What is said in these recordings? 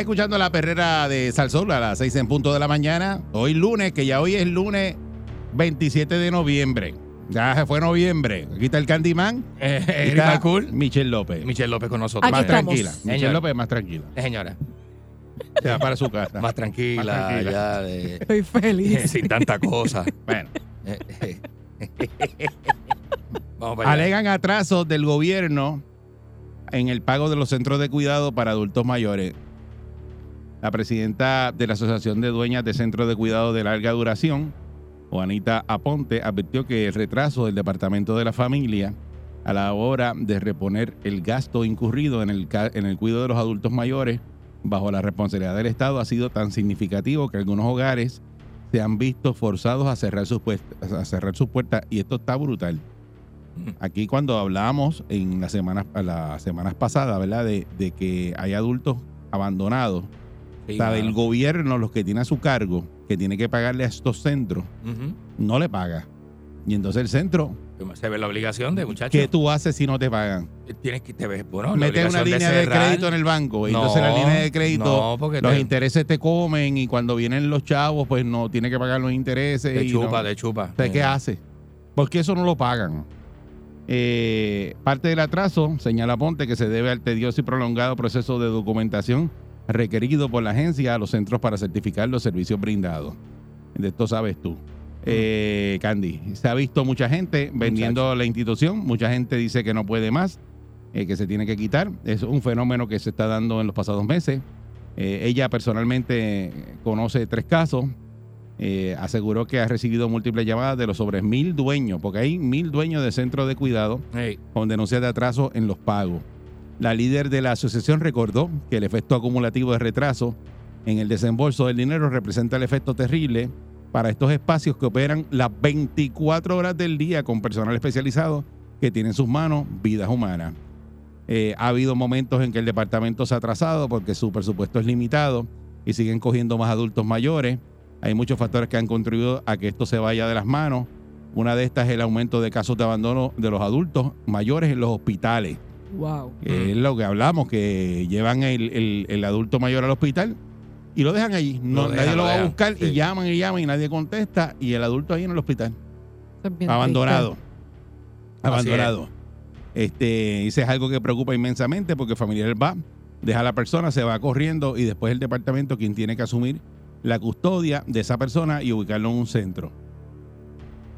Estás escuchando la perrera de Salsol a las 6 en punto de la mañana. Hoy lunes, que ya hoy es lunes 27 de noviembre. Ya se fue noviembre. Aquí está el Candyman. Eh, Eric está Malcool. Michelle López. Michelle López con nosotros. Aquí más estamos. tranquila. Michelle Señor. López más tranquila. Eh, señora, Se va para su casa. más tranquila, Más tranquila. ya de, Estoy feliz. sin tanta cosa. Bueno, Eh, eh. Vamos para allá. alegan atrasos del gobierno en el pago de los centros de cuidado para adultos mayores. La presidenta de la Asociación de Dueñas de Centros de Cuidado de Larga Duración, Juanita Aponte, advirtió que el retraso del Departamento de la Familia a la hora de reponer el gasto incurrido en el, en el cuidado de los adultos mayores bajo la responsabilidad del Estado ha sido tan significativo que algunos hogares se han visto forzados a cerrar sus, puest- a cerrar sus puertas y esto está brutal. Aquí cuando hablamos en las semanas, las semanas pasadas, ¿verdad? De, de que hay adultos abandonados, Sí, mano. el gobierno, los que tiene a su cargo, que tiene que pagarle a estos centros, no le paga. Y entonces el centro, Se ve la obligación de muchachos. ¿qué tú haces si no te pagan? Tienes que te ves, bueno, la Mete una línea de, crédito en el banco. y No, entonces la línea de crédito, no, los te- intereses te comen y cuando vienen los chavos, pues no tiene que pagar los intereses. Y chupa, no- de chupa. ¿Usted qué hace? Porque eso no lo pagan. Eh, parte del atraso, señala Ponte, que se debe al tedioso y prolongado proceso de documentación requerido por la agencia a los centros para certificar los servicios brindados. De esto sabes tú. Eh, Candy, se ha visto mucha gente vendiendo la institución, mucha gente dice que no puede más, eh, que se tiene que quitar. Es un fenómeno que se está dando en los pasados meses. Eh, ella personalmente conoce tres casos. Aseguró que ha recibido múltiples llamadas de los sobre mil dueños, porque hay mil dueños de centros de cuidado con denuncias de atraso en los pagos. La líder de la asociación recordó que el efecto acumulativo de retraso en el desembolso del dinero representa el efecto terrible para estos espacios que operan las 24 horas del día con personal especializado que tiene en sus manos vidas humanas. Eh, ha habido momentos en que el departamento se ha atrasado porque su presupuesto es limitado y siguen cogiendo más adultos mayores. Hay muchos factores que han contribuido a que esto se vaya de las manos. Una de estas es el aumento de casos de abandono de los adultos mayores en los hospitales. Wow. que Es lo que hablamos, que llevan el, el- el adulto mayor al hospital y lo dejan allí. No, Lo dejan, nadie lo lo va a buscar y llaman y llaman y nadie contesta y el adulto ahí en el hospital, es abandonado. triste. Abandonado. Este, ese es algo que preocupa inmensamente porque el familiar va, deja a la persona, se va corriendo y después el departamento quien tiene que asumir la custodia de esa persona y ubicarlo en un centro.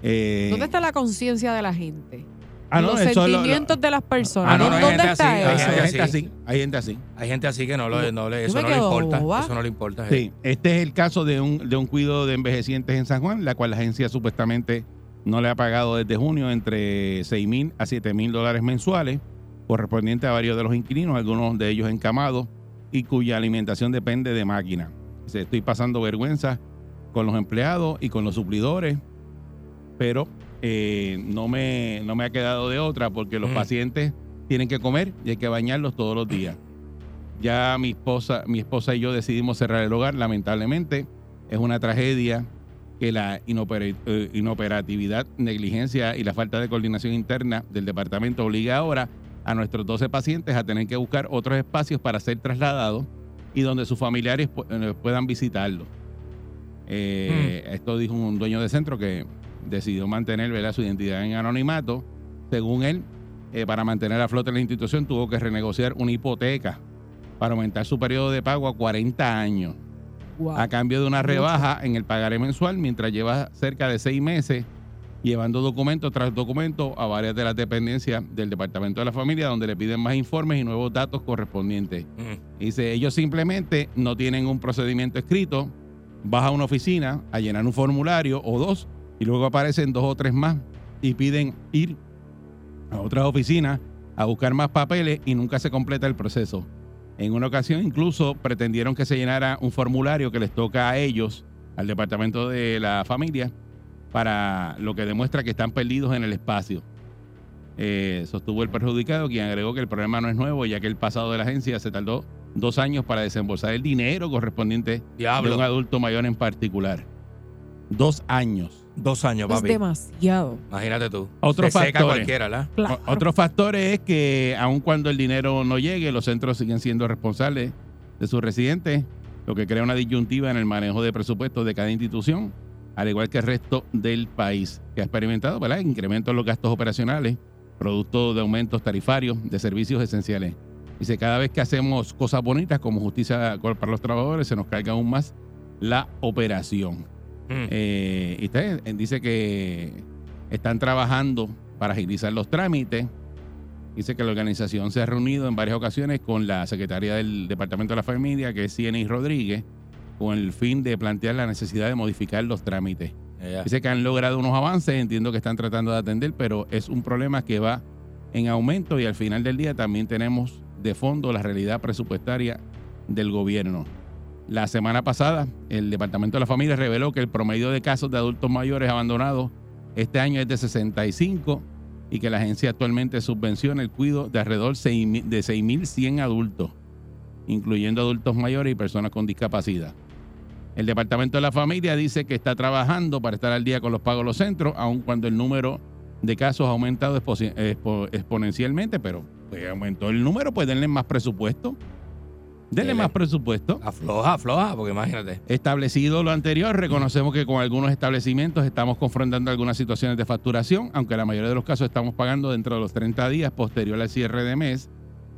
Eh, ¿Dónde está la conciencia de la gente? Ah, no, Los eso lo- sentimientos de las personas. Ah, no, no, hay ¿Dónde gente está así, hay Hay eso? gente así, hay gente así. Hay gente así que no, lo, no le, Yo eso me no le quedo importa. boba. Eso no le importa. Sí, este es el caso de un, de un cuidado de envejecientes en San Juan, la cual la agencia supuestamente no le ha pagado desde junio entre 6 mil a 7 mil dólares mensuales, correspondiente a varios de los inquilinos, algunos de ellos encamados y cuya alimentación depende de máquina. Dice, Estoy pasando vergüenza con los empleados y con los suplidores, pero eh, no, me, no me ha quedado de otra porque los Mm. pacientes tienen que comer y hay que bañarlos todos los días. Ya mi esposa, mi esposa y yo decidimos cerrar el hogar, lamentablemente. Es una tragedia que la eh, inoperatividad, negligencia y la falta de coordinación interna del departamento obliga ahora a nuestros 12 pacientes a tener que buscar otros espacios para ser trasladados y donde sus familiares eh, puedan visitarlos. Eh, Esto dijo un dueño de centro que decidió mantener ¿verdad? su identidad en anonimato. Según él, eh, para mantener a flote la institución tuvo que renegociar una hipoteca para aumentar su periodo de pago a 40 años Wow. a cambio de una Mucho. rebaja en el pagaré mensual mientras lleva cerca de seis meses llevando documento tras documento a varias de las dependencias del Departamento de la Familia, donde le piden más informes y nuevos datos correspondientes. Mm. Dice, ellos simplemente no tienen un procedimiento escrito, vas a una oficina a llenar un formulario o dos, y luego aparecen dos o tres más y piden ir a otras oficinas a buscar más papeles y nunca se completa el proceso. En una ocasión incluso pretendieron que se llenara un formulario que les toca a ellos, al Departamento de la Familia, para lo que demuestra que están perdidos en el espacio. Eh, sostuvo el perjudicado, quien agregó que el problema no es nuevo, ya que el pasado de la agencia se tardó dos años para desembolsar el dinero correspondiente de Diablo. un adulto mayor en particular. Dos años. Dos años, Es papi. demasiado. Imagínate tú. Otros Se seca factores. cualquiera, ¿la? Claro. Otro factor es que aun cuando el dinero no llegue, los centros siguen siendo responsables de sus residentes, lo que crea una disyuntiva en el manejo de presupuestos de cada institución, al igual que el resto del país, que ha experimentado ¿verdad? incrementos en los gastos operacionales, producto de aumentos tarifarios de servicios esenciales. Dice, cada vez que hacemos cosas bonitas como justicia para los trabajadores, se nos carga aún más la operación. Mm. Eh, y usted eh, dice que están trabajando para agilizar los trámites. Dice que la organización se ha reunido en varias ocasiones con la secretaria del Departamento de la Familia, que es Cieny Rodríguez, con el fin de plantear la necesidad de modificar los trámites. Dice que han logrado unos avances, entiendo que están tratando de atender, pero es un problema que va en aumento y al final del día también tenemos de fondo la realidad presupuestaria del gobierno. La semana pasada, el Departamento de la Familia reveló que el promedio de casos de adultos mayores abandonados este año es de 65 y que la agencia actualmente subvenciona el cuidado de alrededor de 6.100 adultos, incluyendo adultos mayores y personas con discapacidad. El Departamento de la Familia dice que está trabajando para estar al día con los pagos de los centros, aun cuando el número de casos ha aumentado expo- expo- exponencialmente, pero pues, aumentó el número, pues denle más presupuesto. Denle Dele. más presupuesto. Afloja, afloja, porque imagínate. Establecido lo anterior, reconocemos que con algunos establecimientos estamos confrontando algunas situaciones de facturación, aunque la mayoría de los casos estamos pagando dentro de los 30 días posterior al cierre de mes.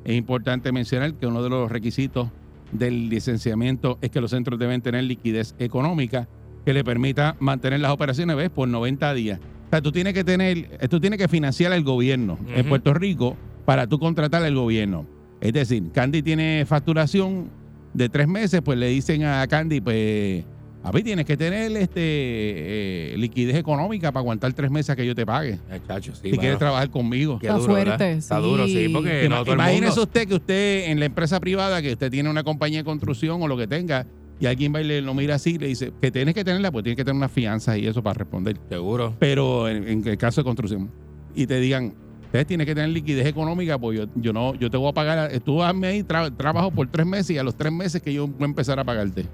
Es importante mencionar que uno de los requisitos del licenciamiento es que los centros deben tener liquidez económica que le permita mantener las operaciones ¿ves? por 90 días. O sea, tú tienes que tener, tú tienes que financiar al gobierno en. Puerto Rico para tú contratar al gobierno. Es decir, Candy tiene facturación de tres meses, pues le dicen a Candy, pues, a ver, tienes que tener este eh, liquidez económica para aguantar tres meses a que yo te pague. Muchachos, sí. si bueno. quieres trabajar conmigo. Qué Está duro, fuerte, Está sí. duro, sí, porque no el Imagínese mundo. usted que usted en la empresa privada, que usted tiene una compañía de construcción o lo que tenga, y alguien va y le lo mira así y le dice que tienes que tenerla, pues tienes que tener unas fianzas y eso para responder. Seguro. Pero en, en el caso de construcción, y te digan, ustedes tienen que tener liquidez económica, pues yo, yo no, yo te voy a pagar, tú hazme ahí tra- trabajo por tres meses y a los tres meses que yo voy a empezar a pagarte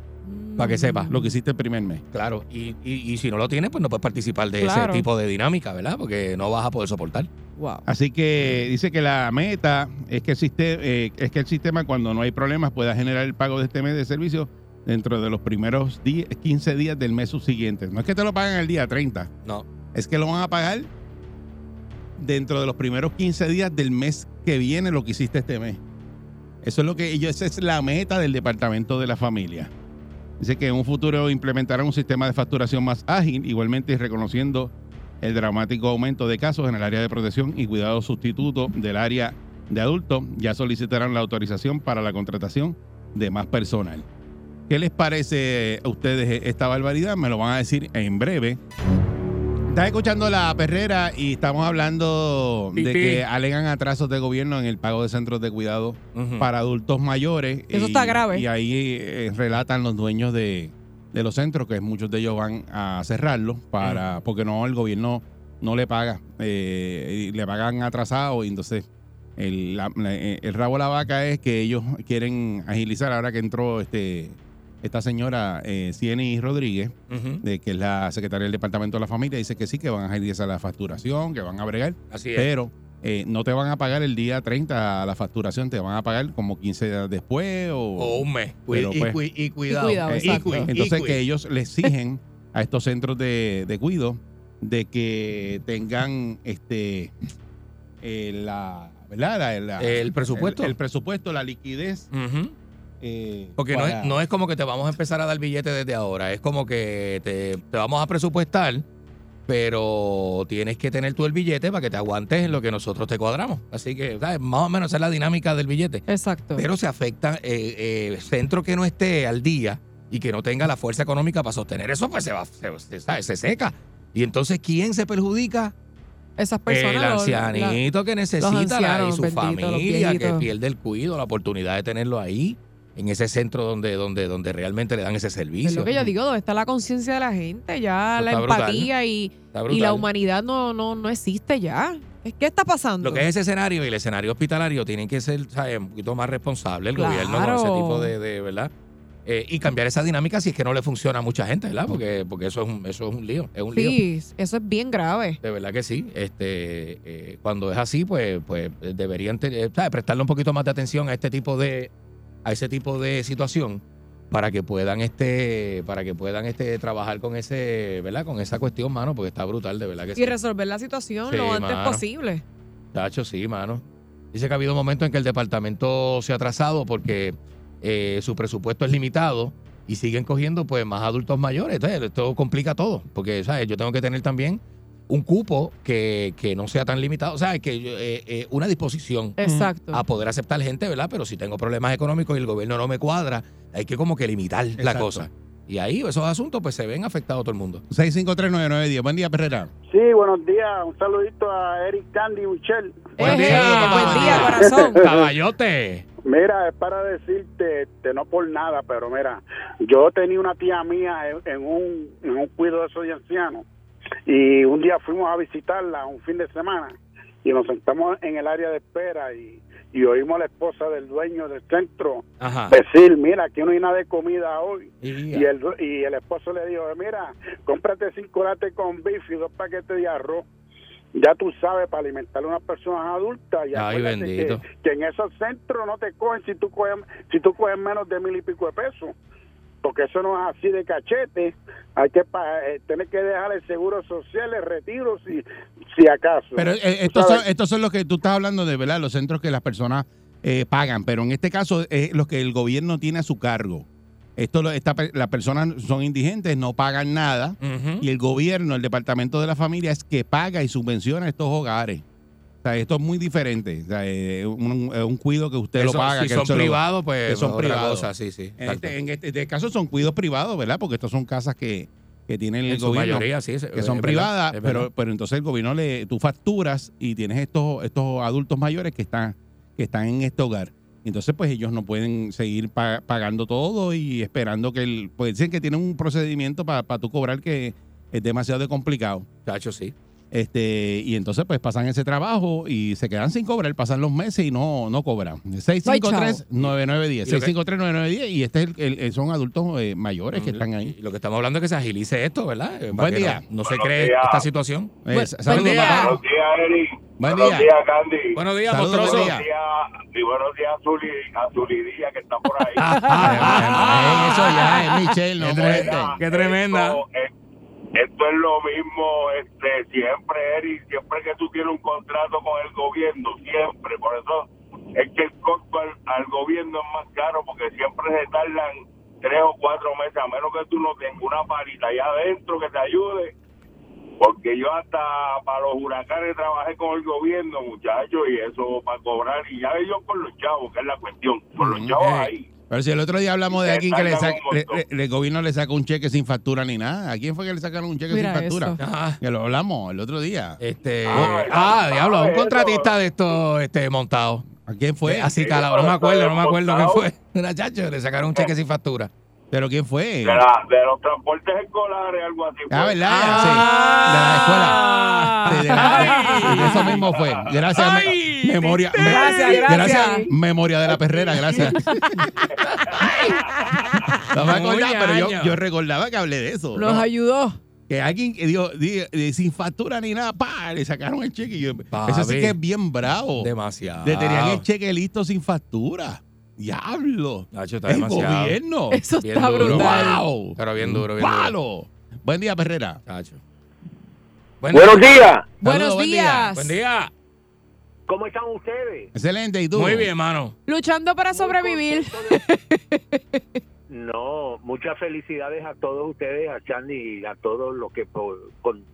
Para que sepa. lo que hiciste el primer mes. Claro. Y, y, y si no lo tienes, pues no puedes participar de Claro. ese tipo de dinámica, ¿verdad? Porque no vas a poder soportar. Wow. Así que dice que la meta es que el sistema, es que el sistema cuando no hay problemas pueda generar el pago de este mes de servicio dentro de los primeros 10, 15 días del mes subsiguiente. No es que te lo pagan el día 30, No. es que lo van a pagar dentro de los primeros 15 días del mes que viene lo que hiciste este mes. Eso es lo que ellos, esa es la meta del Departamento de la Familia. Dice que en un futuro implementarán un sistema de facturación más ágil, igualmente reconociendo el dramático aumento de casos en el área de protección y cuidado sustituto del área de adultos. Ya solicitarán la autorización para la contratación de más personal. ¿Qué les parece a ustedes esta barbaridad? Me lo van a decir en breve. Estás escuchando la perrera y estamos hablando de que alegan atrasos de gobierno en el pago de centros de cuidado para adultos mayores. Eso Y- está grave. Y ahí eh, relatan los dueños de, de los centros que muchos de ellos van a cerrarlos para porque no el gobierno no le paga eh, le pagan atrasado y entonces el, la- eh, el rabo de la vaca es que ellos quieren agilizar ahora que entró este esta señora eh, Cieny Rodríguez de que es la secretaria del Departamento de la Familia dice que sí que van a agilizar la facturación que van a bregar Así es. pero eh, no te van a pagar el día 30 a la facturación, te van a pagar como 15 días después o... o un mes. Pero, y, pues, cui- y cuidado. cuidado, Eh, entonces que ellos le exigen a estos centros de, de cuido de que tengan este eh, la, ¿verdad? La- la- El presupuesto. el, el presupuesto, la liquidez. Ujú. Eh, Porque no es, no es como que te vamos a empezar a dar billetes desde ahora, es como que te, te vamos a presupuestar, pero tienes que tener tú el billete para que te aguantes en lo que nosotros te cuadramos. Así que, ¿sabes? Más o menos esa es la dinámica del billete. Exacto. Pero se afecta eh, eh, centro que no esté al día y que no tenga la fuerza económica para sostener eso, pues se va, se, se- ¿sabes? se seca. Y entonces, ¿quién se perjudica? Esas personas. el lo- la- ancianito que necesita la- ancianos, y su bendito, los familia, que pierde el cuido, la oportunidad de tenerlo ahí, en ese centro donde, donde, donde realmente le dan ese servicio. es lo que yo digo, ¿dónde está la conciencia de la gente? Ya Eso la brutal. empatía y, la humanidad no, no, no existe ya. ¿Qué está pasando? Lo que es ese escenario y el escenario hospitalario tienen que ser ¿sabes? un poquito más responsable el Claro. gobierno con ese tipo de, de- ¿verdad? Eh, y cambiar esa dinámica si es que no le funciona a mucha gente, ¿verdad? Porque, porque eso es un, eso es un lío, es un lío. Sí, eso es bien grave. De verdad que sí. Este, eh, cuando es así, pues, pues eh, deberían ¿sabes? prestarle un poquito más de atención a este tipo de, a ese tipo de situación para que puedan este, para que puedan este trabajar con ese, ¿verdad? Con esa cuestión, mano, porque está brutal, de verdad que sí. Y resolver la situación Sí, lo antes mano. posible. Tacho, sí, mano. Dice que ha habido momentos en que el departamento se ha atrasado porque eh, su presupuesto es limitado y siguen cogiendo pues más adultos mayores. Entonces, esto complica todo, porque ¿sabes? yo tengo que tener también un cupo que, que no sea tan limitado, o sea, que eh, eh, una disposición Exacto. a poder aceptar gente, ¿verdad? Pero si tengo problemas económicos y el gobierno no me cuadra, hay que como que limitar la cosa. Y ahí esos asuntos pues se ven afectados todo el mundo. 6539910. Buen día, Perrera. Sí, buenos días. Un saludito a Eric Candy Michelle. Buen día. buen día, corazón. Caballote. Mira, es para decirte, este, no por nada, pero mira, yo tenía una tía mía en, en un, en un cuido de esos de ancianos y un día fuimos a visitarla un fin de semana y nos sentamos en el área de espera y, y oímos a la esposa del dueño del centro Ajá. decir, mira, aquí no hay nada de comida hoy. Y- Y el, y el esposo le dijo, mira, cómprate cinco lates con bife y dos paquetes de arroz. Ya tú sabes, para alimentar a unas personas adultas. Y Ay. Que, que en esos centros no te cogen si tú coges, si tú coges menos de mil y pico de pesos. Porque eso no es así de cachete. Hay que pa- eh, tener que dejar el seguro social, el retiro, si, si acaso. Pero eh, estos, son, estos son los que tú estás hablando de, ¿verdad? Los centros que las personas eh, pagan, pero en este caso es los que el gobierno tiene a su cargo. Esto, lo- esta, pe- las personas son indigentes, no pagan nada, y el gobierno, el departamento de la familia, es que paga y subvenciona estos hogares. O sea, esto es muy diferente. O sea, es un, es un cuido que usted Eso, lo paga. Si que son privados, pues que son privados. sí, sí. En exacto. este, en este- este caso son cuidos privados, ¿verdad? Porque estos son casas que, que tienen el en su gobierno mayoría, sí. es- que son privadas, verdad. pero, pero entonces el gobierno le, tú facturas y tienes estos, estos adultos mayores que están, que están en este hogar. Entonces, pues ellos no pueden seguir pa- pagando todo y esperando que el, pues dicen que tienen un procedimiento para tú cobrar que es demasiado complicado. Chacho, sí. Este, y entonces pues pasan ese trabajo y se quedan sin cobrar, pasan los meses y no, no cobran. 653-9910. Y lo que- 653-9910 y este es el, el- son adultos eh, mayores que están ahí. Y lo que estamos hablando es que se agilice esto, ¿verdad? Eh, para Buen día. No, no se cree días. esta situación. Eh, buen saludos, día. papá. Buenos días, Eric. Buen buenos día. días, Candy. Buenos días, Saludos, buen Buenos días, y buenos días, Zuli, a Zulidía, que está por ahí. Eso ya es Michelle, no Qué tremenda. Esto, es- esto es lo mismo este, siempre, Eric. Siempre que tú tienes un contrato con el gobierno, siempre. Por eso es que el costo al, al gobierno es más caro, porque siempre se tardan tres o cuatro meses, a menos que tú no tengas una parita allá adentro que te ayude. Porque yo hasta para los huracanes trabajé con el gobierno, muchachos, y eso para cobrar. Y ya ellos con los chavos, que es la cuestión. Con los chavos Eh. ahí. Pero si el otro día hablamos de aquí que le saca- le- le- el gobierno le sacó un cheque sin factura ni nada. ¿A quién fue que le sacaron un cheque Mira sin factura? Ajá. Que lo hablamos el otro día. Este, Ah, ah, ya, diablo, un contratista de estos este, montado. ¿A quién fue? Así Sí, calado, no me acuerdo, no me acuerdo quién fue. Una chacho, le sacaron un cheque sin factura. ¿Pero quién fue? De, la, de los transportes escolares, algo así. Ah. ¿verdad? Ah. Sí. De la escuela. Sí, de, la- eso mismo fue. Gracias, me- memoria. me- Gracias, gracias. memoria de la perrera, gracias. No me acordaba, pero yo, yo recordaba que hablé de eso. Nos ¿no? ayudó. Que alguien que dio, di- di- sin factura ni nada, pa, le sacaron el cheque. Y yo, eso sí que es bien bravo. Demasiado. Le tenían el cheque listo sin factura. Diablo. Nacho, está El demasiado. gobierno. Eso Bien está duro. brutal. Wow. Pero bien duro, bien duro. Palo. Buen día, Perrera. Buen Buenos día. días. Buenos Saludos, buen día. días. Buen día. ¿Cómo están ustedes? Excelente. ¿Y tú? Muy bien, hermano. Luchando para sobrevivir. No, muchas felicidades a todos ustedes, a Chandy y a todos los que por- con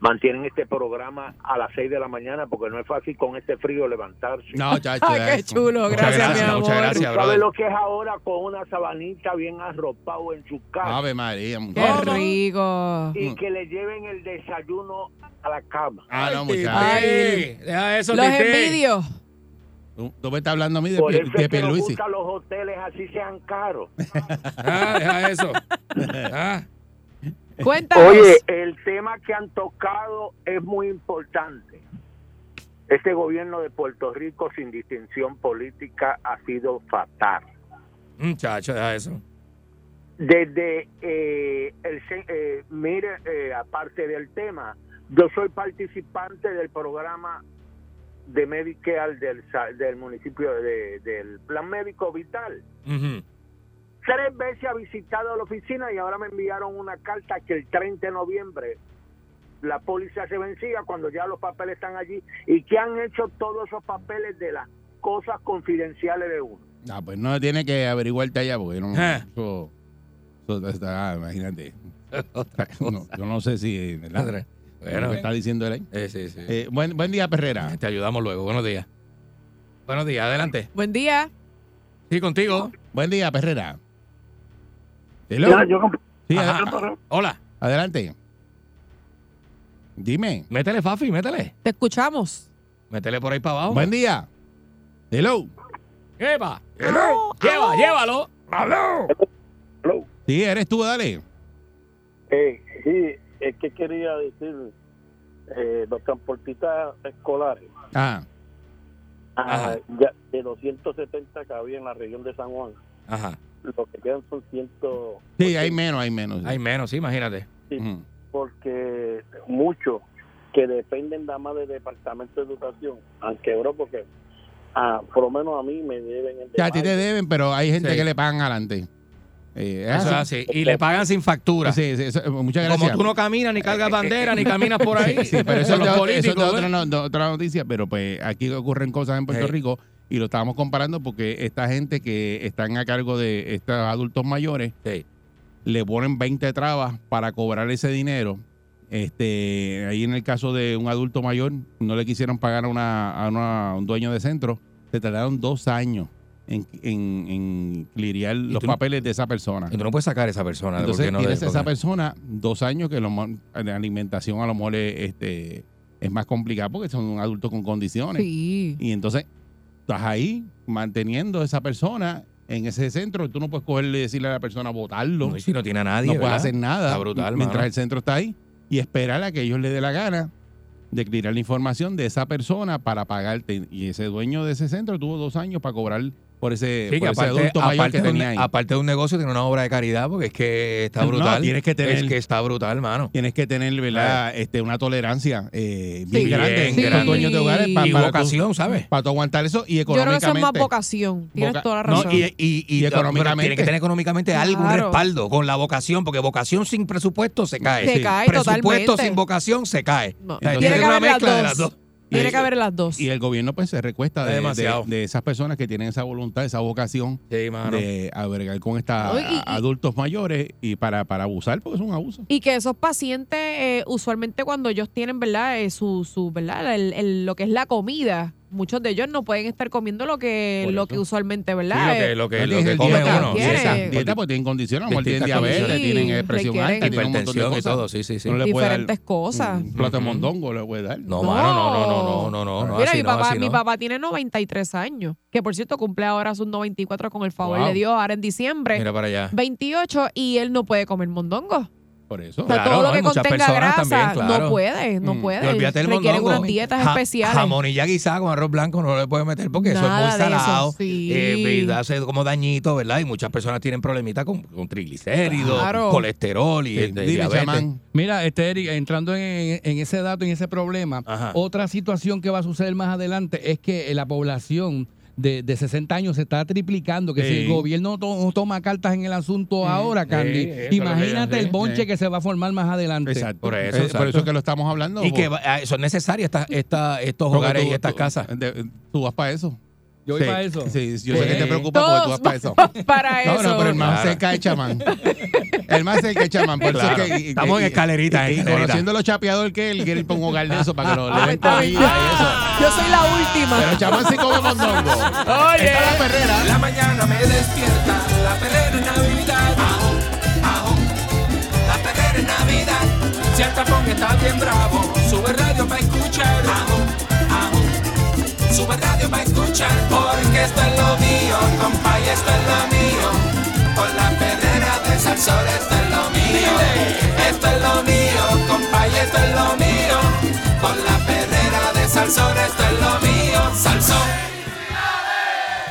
mantienen este programa a las 6 de la mañana porque no es fácil con este frío levantarse. No, chacho. Ay, qué chulo, gracias, mi amor. muchas gracias, ¿Tú sabes brother. lo que es ahora con una sabanita bien arropado en su casa? Ave María, Qué muchacho. rico. y que le lleven el desayuno a la cama. Ah, no, Tite, muchacho. Ay. Deja eso, Los envidios. Tú, tú me estás hablando a mí de, Por eso de es que nos Pierluisi. gustan los hoteles así sean caros. Ah, deja eso. Ah, Cuéntanos. Oye, el tema que han tocado es muy importante. Este gobierno de Puerto Rico sin distinción política ha sido fatal. muchacho, deja eso. Desde eh, el, eh, mire, eh, aparte del tema, yo soy participante del programa de Medicare del, sa- del municipio de- del Plan Médico Vital. Ujú. Tres veces ha visitado la oficina y ahora me enviaron una carta que el 30 de noviembre la póliza se vencía cuando ya los papeles están allí y que han hecho todos esos papeles de las cosas confidenciales de uno. Ah, pues no tiene que averiguarte allá porque no. Ah. Eso, eso está, ah, imagínate. No, yo no sé si. ¿verdad? Bueno, está diciendo él ahí. eh, sí, sí. Eh, buen, buen día, Perrera. Te ayudamos luego. Buenos días. Buenos días, adelante. Buen día. Sí, contigo. Buen día, Perrera. Hello. Ya, yo comp- Sí, Ajá. ad- Hola. adelante. Dime. Métele, Fafi, métele. Te escuchamos. Métele por ahí para abajo. Buen día. Hello. Lleva. Lleva, llévalo. Sí, eres tú, dale. Eh, sí, es que quería decir, eh, los transportistas escolares, Ah, ah, Ajá. ya de los 170 que había en la región de San Juan, Ajá. Lo que quedan son 100, sí, hay menos, hay menos. Hay menos, sí, imagínate. Porque muchos que dependen nada más del Departamento de Educación han quebrado porque ah, por lo menos a mí me deben el O sea, a ti te deben, pero hay gente Sí. que le pagan adelante. Eh, es Eso es así. así. Y le pagan sin factura. Sí, sí, eso- muchas gracias. Como tú no caminas, ni cargas bandera, ni caminas por ahí. Sí, pero eso, es los de- eso es de políticos. otra, ¿eh? no- de otra noticia, pero pues aquí ocurren cosas en Puerto Sí. Rico y lo estábamos comparando porque esta gente que están a cargo de estos adultos mayores Sí. le ponen 20 trabas para cobrar ese dinero. Este, ahí en el caso de un adulto mayor, no le quisieron pagar a, una, a una- un dueño de centro, se tardaron dos años en, en, en los no- papeles de esa persona. Y tú no puedes sacar a esa persona. Entonces no tienes a esa persona dos años que lo, la alimentación a lo mejor es, este, es más complicada porque son un adulto con condiciones. Sí. Y entonces estás ahí manteniendo a esa persona en ese centro. Tú no puedes cogerle y decirle a la persona votarlo. No, y si no tiene a nadie. no puedes ¿verdad? hacer nada Está brutal, mientras mano. el centro está ahí y esperar a que ellos le dé la gana de clearar la información de esa persona para pagarte. Y ese dueño de ese centro tuvo dos años para cobrar por ese, Sí, que por ese aparte, adulto mayor aparte que de un, tenía ahí. aparte de un negocio, tiene una obra de caridad porque es que está No, brutal. tienes que tener- Es que está brutal, hermano. Tienes que tener, ¿verdad? Este, una tolerancia eh, bien Sí. grande en grande. dueños de hogares pa- Y para, vocación, ¿sabes? tú, para tú aguantar eso y Yo creo que eso es económicamente. más vocación. Tienes Voca- toda la No, razón. y, y, y- Y pero económicamente. tiene que tener económicamente algún Claro. respaldo con la vocación, porque vocación sin presupuesto se cae. Se Sí. cae Presupuesto totalmente. sin vocación se cae. No, O sea, Tiene que una haber las mezcla de las dos. Tiene que haber las dos. Y el gobierno pues se recuesta Es de, demasiado. de- de esas personas que tienen esa voluntad, esa vocación Sí, de albergar con estos adultos mayores y para, para abusar, porque es un abuso. Y que esos pacientes, eh, usualmente cuando ellos tienen, ¿verdad? Eh, su, su, ¿verdad? El- el- lo que es la comida, muchos de ellos no pueden estar comiendo lo que lo que usualmente, ¿verdad? Sí, lo que, eh, lo que, pues lo que come uno. Dieta, dieta, pues tienen condiciones, como tienen diabetes, tienen presión alta, tienen un montón de cosas. Todo, sí, sí, sí. No Diferentes cosas. Un plato de mondongo le puede dar. No, no, no, no, no, no, no. Mira, mi, papá, mi papá tiene 93 años, que por cierto cumple ahora sus 94 con el favor de Dios, ahora en diciembre. Mira para allá. 28 y él no puede comer mondongo. Por eso. O sea, Claro, todo no, lo que contenga grasa también, claro. no puede, no Mm. puede. Y olvídate el Requieren mondongo. unas dietas Ja- especiales. Jamonilla guisada con arroz blanco no le puede meter porque eso es muy de eso, salado. sí. eh, y hace como dañito, ¿verdad? Y muchas personas tienen problemitas con, con triglicéridos, Claro. colesterol y, el dime, diabetes. chamán. Mira, este Eric, entrando en, en ese dato, en ese problema, Ajá. otra situación que va a suceder más adelante es que la población de, de 60 años se está triplicando, que si el gobierno to- no toma cartas en el asunto ahora, Candy, sí, imagínate el bonche sí. que se va a formar más adelante. Exacto. Por eso, Eh, por exacto. eso es que lo estamos hablando. Y que va- ah, son necesarias estas, esta- estos Porque hogares tú- y estas casas. de- tú vas para eso. Yo voy Sí, para eso. Sí, yo sé que te preocupa porque tú vas para eso. para eso. No, no, pero el más Claro. cerca es chamán. El más cerca es chamán. Por eso Claro. es que, y- Estamos y- en escalerita, Y, y escalerita. conociendo lo chapeador que él, quiere ir para un hogar de eso para que lo le den comida y eso. Yo soy la última. Pero chamán sí come mondongo. Oye. Está la perrera. La mañana me despierta la perrera en Navidad. Ajo, ajo, la perrera en Navidad. Si el tapón está bien bravo, sube radio para sube radio para escuchar. Porque esto es lo mío, compa, y esto es lo mío. Con la perrera de Salsor, esto es lo mío. Esto es lo mío, compa, y esto es lo mío. Con la perrera de Salsor, esto es lo mío. Salsor.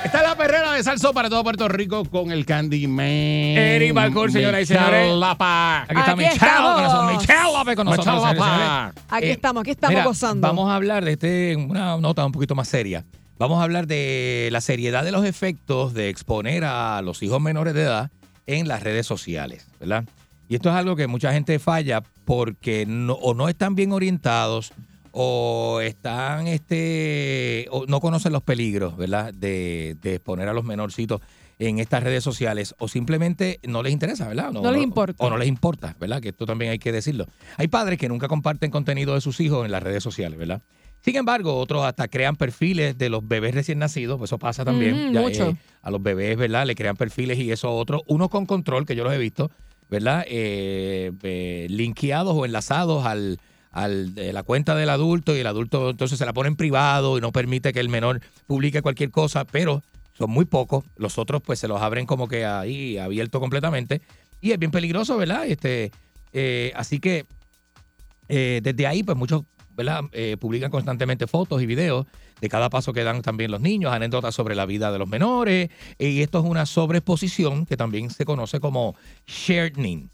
Está la perrera de salso para todo Puerto Rico con el Candyman. Eric Balcour, señoras y señores. Lapa. Aquí está Aquí Michelle estamos. con nosotros. Michelle López con nosotros. Lapa. Aquí Eh, estamos, aquí estamos Mira, gozando. Vamos a hablar de este, una nota un poquito más seria. Vamos a hablar de la seriedad de los efectos de exponer a los hijos menores de edad en las redes sociales, ¿verdad? Y esto es algo que mucha gente falla porque no, o no están bien orientados o están este o no conocen los peligros, ¿verdad? De, de exponer a los menorcitos en estas redes sociales o simplemente no les interesa, ¿verdad? No les importa. O no les importa, ¿verdad? Que esto también hay que decirlo. Hay padres que nunca comparten contenido de sus hijos en las redes sociales, ¿verdad? Sin embargo, otros hasta crean perfiles de los bebés recién nacidos, pues eso pasa también. Mm, Ya, mucho. eh, a los bebés, ¿verdad? Le crean perfiles y eso otro. Unos con control, que yo los he visto, ¿verdad? Eh, eh, linkeados o enlazados al, al de la cuenta del adulto y el adulto entonces se la pone en privado y no permite que el menor publique cualquier cosa, pero son muy pocos. Los otros pues se los abren como que ahí abierto completamente y es bien peligroso, ¿verdad? Este, eh, así que eh, desde ahí pues muchos ¿verdad? Eh, publican constantemente fotos y videos de cada paso que dan también los niños, anécdotas sobre la vida de los menores, y esto es una sobreexposición que también se conoce como sharing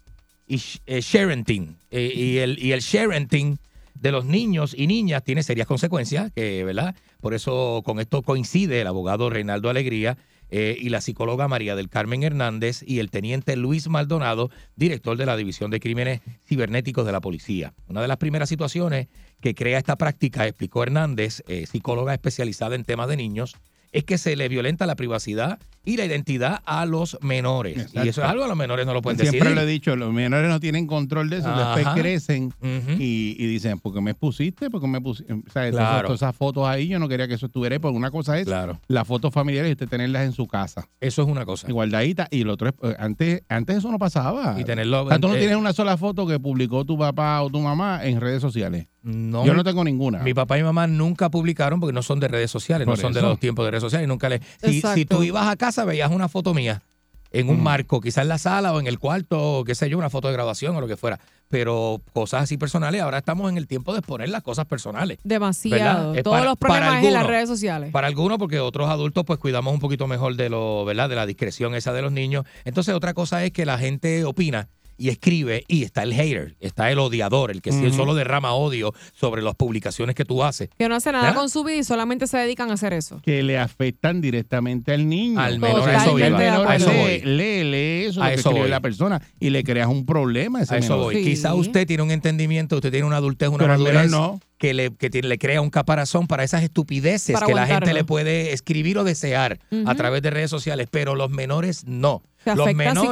y eh, sharenting. Eh, y el, y el sharenting de los niños y niñas tiene serias consecuencias, que, ¿verdad? Por eso con esto coincide el abogado Reinaldo Alegría eh, y la psicóloga María del Carmen Hernández y el teniente Luis Maldonado, director de la División de Crímenes Cibernéticos de la Policía. Una de las primeras situaciones que crea esta práctica, explicó Hernández, eh, psicóloga especializada en temas de niños, es que se le violenta la privacidad y la identidad a los menores. Exacto. Y eso es algo a los menores no lo pueden Siempre decidir. lo he dicho, los menores no tienen control de eso, Ajá. después crecen y, y dicen, ¿por qué me expusiste? ¿Por qué me pusiste? O sea, esas- Claro. esas fotos ahí, yo no quería que eso estuviera ahí, porque una cosa es Claro. las fotos familiares y usted tenerlas en su casa, Eso es una cosa. igualdadita, y lo otro es, eh, antes, antes eso no pasaba. Y tenerlo. O sea, tú no eh, tienes una sola foto que publicó tu papá o tu mamá en redes sociales. no, Yo no tengo ninguna. Mi papá y mi mamá nunca publicaron porque no son de redes sociales, no son de los tiempos de redes sociales. y Nunca le. Si, si tú ibas a casa, veías una foto mía en un Mm. marco, quizás en la sala o en el cuarto, o qué sé yo, una foto de grabación o lo que fuera. Pero cosas así personales, ahora estamos en el tiempo de exponer las cosas personales. Demasiado. Todos para- los problemas en las redes sociales. Para algunos, porque otros adultos, pues cuidamos un poquito mejor de lo, ¿verdad? De la discreción esa de los niños. Entonces, otra cosa es que la gente opina y escribe y está el hater, está el odiador, el que sí Ujú. solo derrama odio sobre las publicaciones que tú haces. Que no hace nada ¿Verdad? con su vida y solamente se dedican a hacer eso. que le afectan directamente al niño. Al menor, a eso iba. menor A eso lee, voy. lee, lee eso A lo que eso escribe voy. la persona y le creas un problema a ese A eso menor. voy. Sí. Quizá usted tiene un entendimiento, usted tiene una adultez, una Pero al madurez menor no. Que, le, que tiene- le crea un caparazón para esas estupideces Para que la gente le puede escribir o desear a través de redes sociales, pero los menores no. Se los menores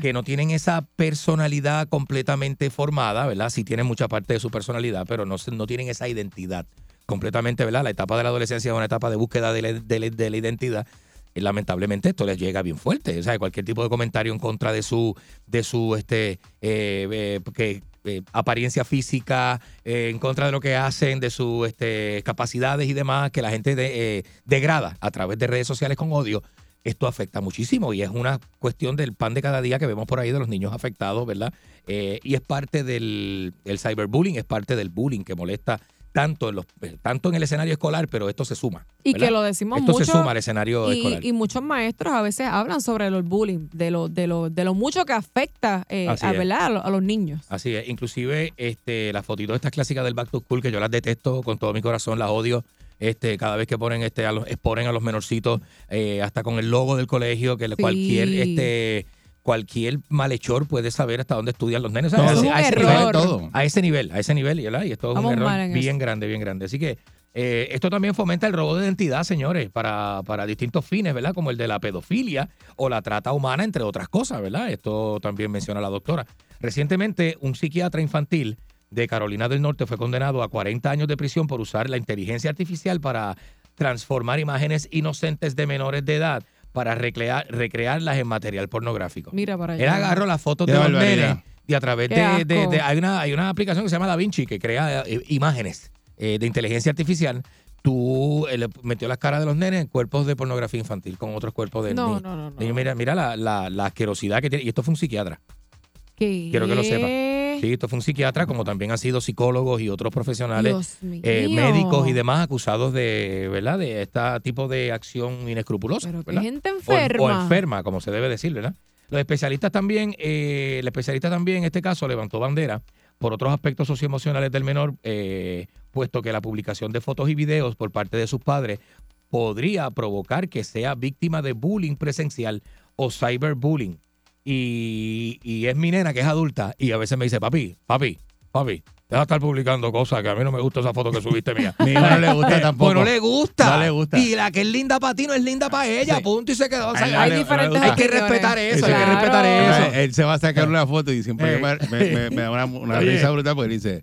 que no tienen esa personalidad completamente formada, ¿verdad? Sí tienen mucha parte de su personalidad, pero no, no tienen esa identidad completamente, ¿verdad? La etapa de la adolescencia es una etapa de búsqueda de la, de la- de la identidad. Y lamentablemente esto les llega bien fuerte. O sea, cualquier tipo de comentario en contra de su, de su este, eh, eh, que, eh, apariencia física, eh, en contra de lo que hacen, de sus este, capacidades y demás, que la gente de- eh, degrada a través de redes sociales con odio, esto afecta muchísimo y es una cuestión del pan de cada día que vemos por ahí de los niños afectados, ¿verdad? Y es parte del el cyberbullying, es parte del bullying que molesta tanto en, los, eh, tanto en el escenario escolar, pero esto se suma. Y ¿verdad? que lo decimos Esto mucho. se suma al escenario y, escolar. y muchos maestros a veces hablan sobre el bullying, de lo, de lo, de lo mucho que afecta eh, a. ¿verdad? a, lo- a los niños. Así es, inclusive este, las fotitos estas clásicas del Back to School, que yo las detesto con todo mi corazón, las odio. Este, cada vez que ponen este, a los, exponen a los menorcitos, eh, hasta con el logo del colegio, que Sí. cualquier, este, cualquier malhechor puede saber hasta dónde estudian los nenes. Todo. a ese- nivel, todo. a ese nivel, a ese nivel, ¿verdad? Y esto es Vamos un error bien grande, bien grande. Así que Eh, esto también fomenta el robo de identidad, señores, para, para distintos fines, ¿verdad? Como el de la pedofilia o la trata humana, entre otras cosas, ¿verdad? Esto también menciona la doctora. Recientemente, un psiquiatra infantil de Carolina del Norte fue condenado a 40 años de prisión por usar la inteligencia artificial para transformar imágenes inocentes de menores de edad para recrear, recrearlas en material pornográfico. Mira para allá. Él agarró las fotos Qué de los nenes y a través de, de- asco. de- hay, una, hay una aplicación que se llama Da Vinci que crea eh, imágenes eh, de inteligencia artificial. Tú eh, le metió las caras de los nenes en cuerpos de pornografía infantil con otros cuerpos de No, niños. no, no, no. Mira, mira la, la, la asquerosidad que tiene. Y esto fue un psiquiatra. ¿Qué? Quiero que lo sepa. Sí, esto fue un psiquiatra, como también han sido psicólogos y otros profesionales, eh, médicos y demás acusados de, ¿verdad? De este tipo de acción inescrupulosa. Pero gente O- enferma. O, enferma, como se debe decir, ¿verdad? Los especialistas también, eh, el especialista también en este caso levantó bandera por otros aspectos socioemocionales del menor, eh, puesto que la publicación de fotos y videos por parte de sus padres podría provocar que sea víctima de bullying presencial o cyberbullying. Y, y es mi nena que es adulta y a veces me dice, papi, papi, papi, deja de estar publicando cosas que a mí no me gusta esa foto que subiste mía. No le gusta tampoco. Pues no le gusta. No le gusta. Y la que es linda para ti no es linda para ella, Sí. punto y se quedó. O sea, A él no Hay diferentes hay que respetar eso, hay que respetar eso. Él, él se va a sacar una foto y siempre Eh. me, me- me- me da una, una risa brutal porque él dice,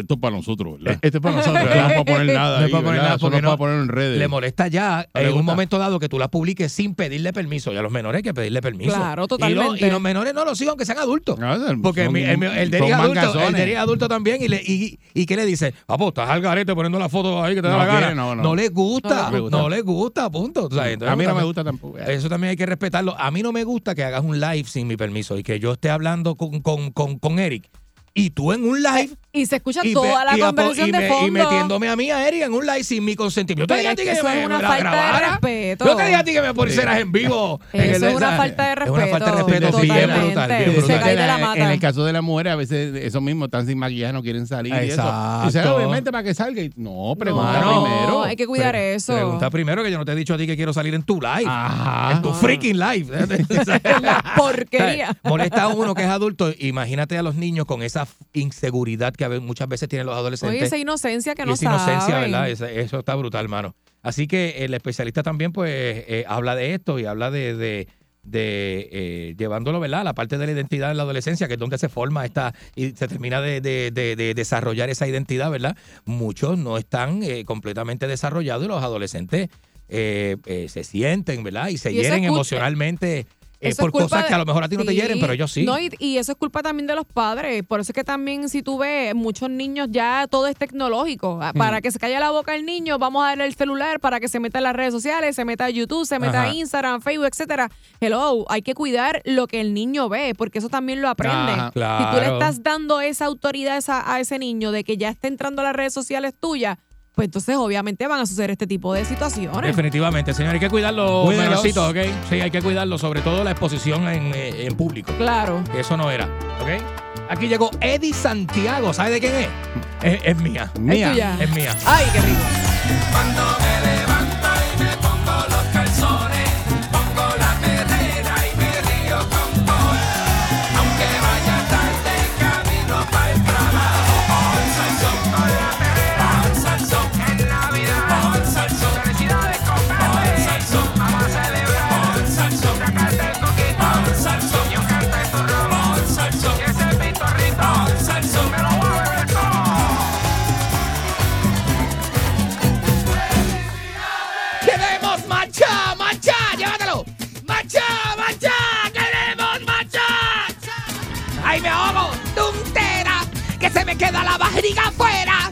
esto es para nosotros, ¿verdad? Este es para nosotros. No es para poner nada No es ahí, para poner ¿verdad? nada Eso no porque es para no- poner en redes. Le molesta ya No le en un gusta. momento dado que tú la publiques sin pedirle permiso. Y a los menores hay que pedirle permiso. Claro, Y, totalmente. lo- y los menores no lo sigan, aunque sean adultos. Son- Porque son- mi- el, el de son él es adulto, el mangazones. de él es adulto también. Y, le, y, y ¿qué le dice? Papo, estás al garete poniendo la foto ahí que te da No la gana. quiere, no, no. le gusta. No le gusta. No le gusta, punto. O sea, entonces, a mí no me también- gusta tampoco. Eso también hay que respetarlo. A mí no me gusta que hagas un live sin mi permiso y que yo esté hablando con, con, con, con Eric y tú en un live Y se escucha y, toda me- la y conversación y de me- fondo. y metiéndome a mí a Eric en un live sin mi consentimiento. Yo te dije a ti que eso me, es una falta de grabara. respeto. Yo te dije a ti que me pusieras en vivo. en Eso el- es una falta de Es una falta de respeto, respeto bien totalmente. brutal. Bien Se brutal. cae de la en, mata. en el caso de las mujeres, a veces esos mismos están sin maquillaje, no quieren salir. Y eso. Exacto. Dice, "Ah, obviamente para que salga. Y, no, pregunta primero. hay que cuidar Pre- eso. Pregunta primero que yo no te he dicho a ti que quiero salir en tu live. Ajá. En tu freaking live. La porquería. Molesta a uno que es adulto. Imagínate a los niños con esa inseguridad que muchas veces tienen los adolescentes. Oye, esa inocencia que no esa inocencia, saben. ¿verdad? Eso está brutal, hermano. Así que el especialista también, pues, eh, habla de esto y habla de, de, de, eh, llevándolo, ¿verdad? La parte de la identidad en la adolescencia, que es donde se forma esta y se termina de, de- de- de desarrollar esa identidad, ¿verdad? Muchos no están eh, completamente desarrollados y los adolescentes se sienten, ¿verdad? Y se Y hieren emocionalmente eh, por cosas de- que a lo mejor a ti no te hieren, pero ellos sí. No, y, y eso es culpa también de los padres. Por eso es que también, si tú ves, muchos niños ya todo es tecnológico. Ah, Para que se calle la boca el niño, vamos a darle el celular para que se meta en las redes sociales, se meta a YouTube, se meta Ajá. a Instagram, Facebook, etcétera. Hello, hay que cuidar lo que el niño ve, porque eso también lo aprende. Si tú le estás dando esa autoridad a a ese niño de que ya está entrando a las redes sociales tuyas, pues entonces obviamente van a suceder este tipo de situaciones. Definitivamente, señor. Hay que cuidar los Cuídelos. menorcitos, ¿ok? Sí, hay que cuidarlo, sobre todo la exposición en, eh, en público. Claro. que eso no era, ¿ok? Aquí llegó Eddie Santiago, ¿sabe de quién es? Es, es mía. Mía. Es tuya. Es mía. Ay, qué rico. Cuando me me queda la barriga afuera!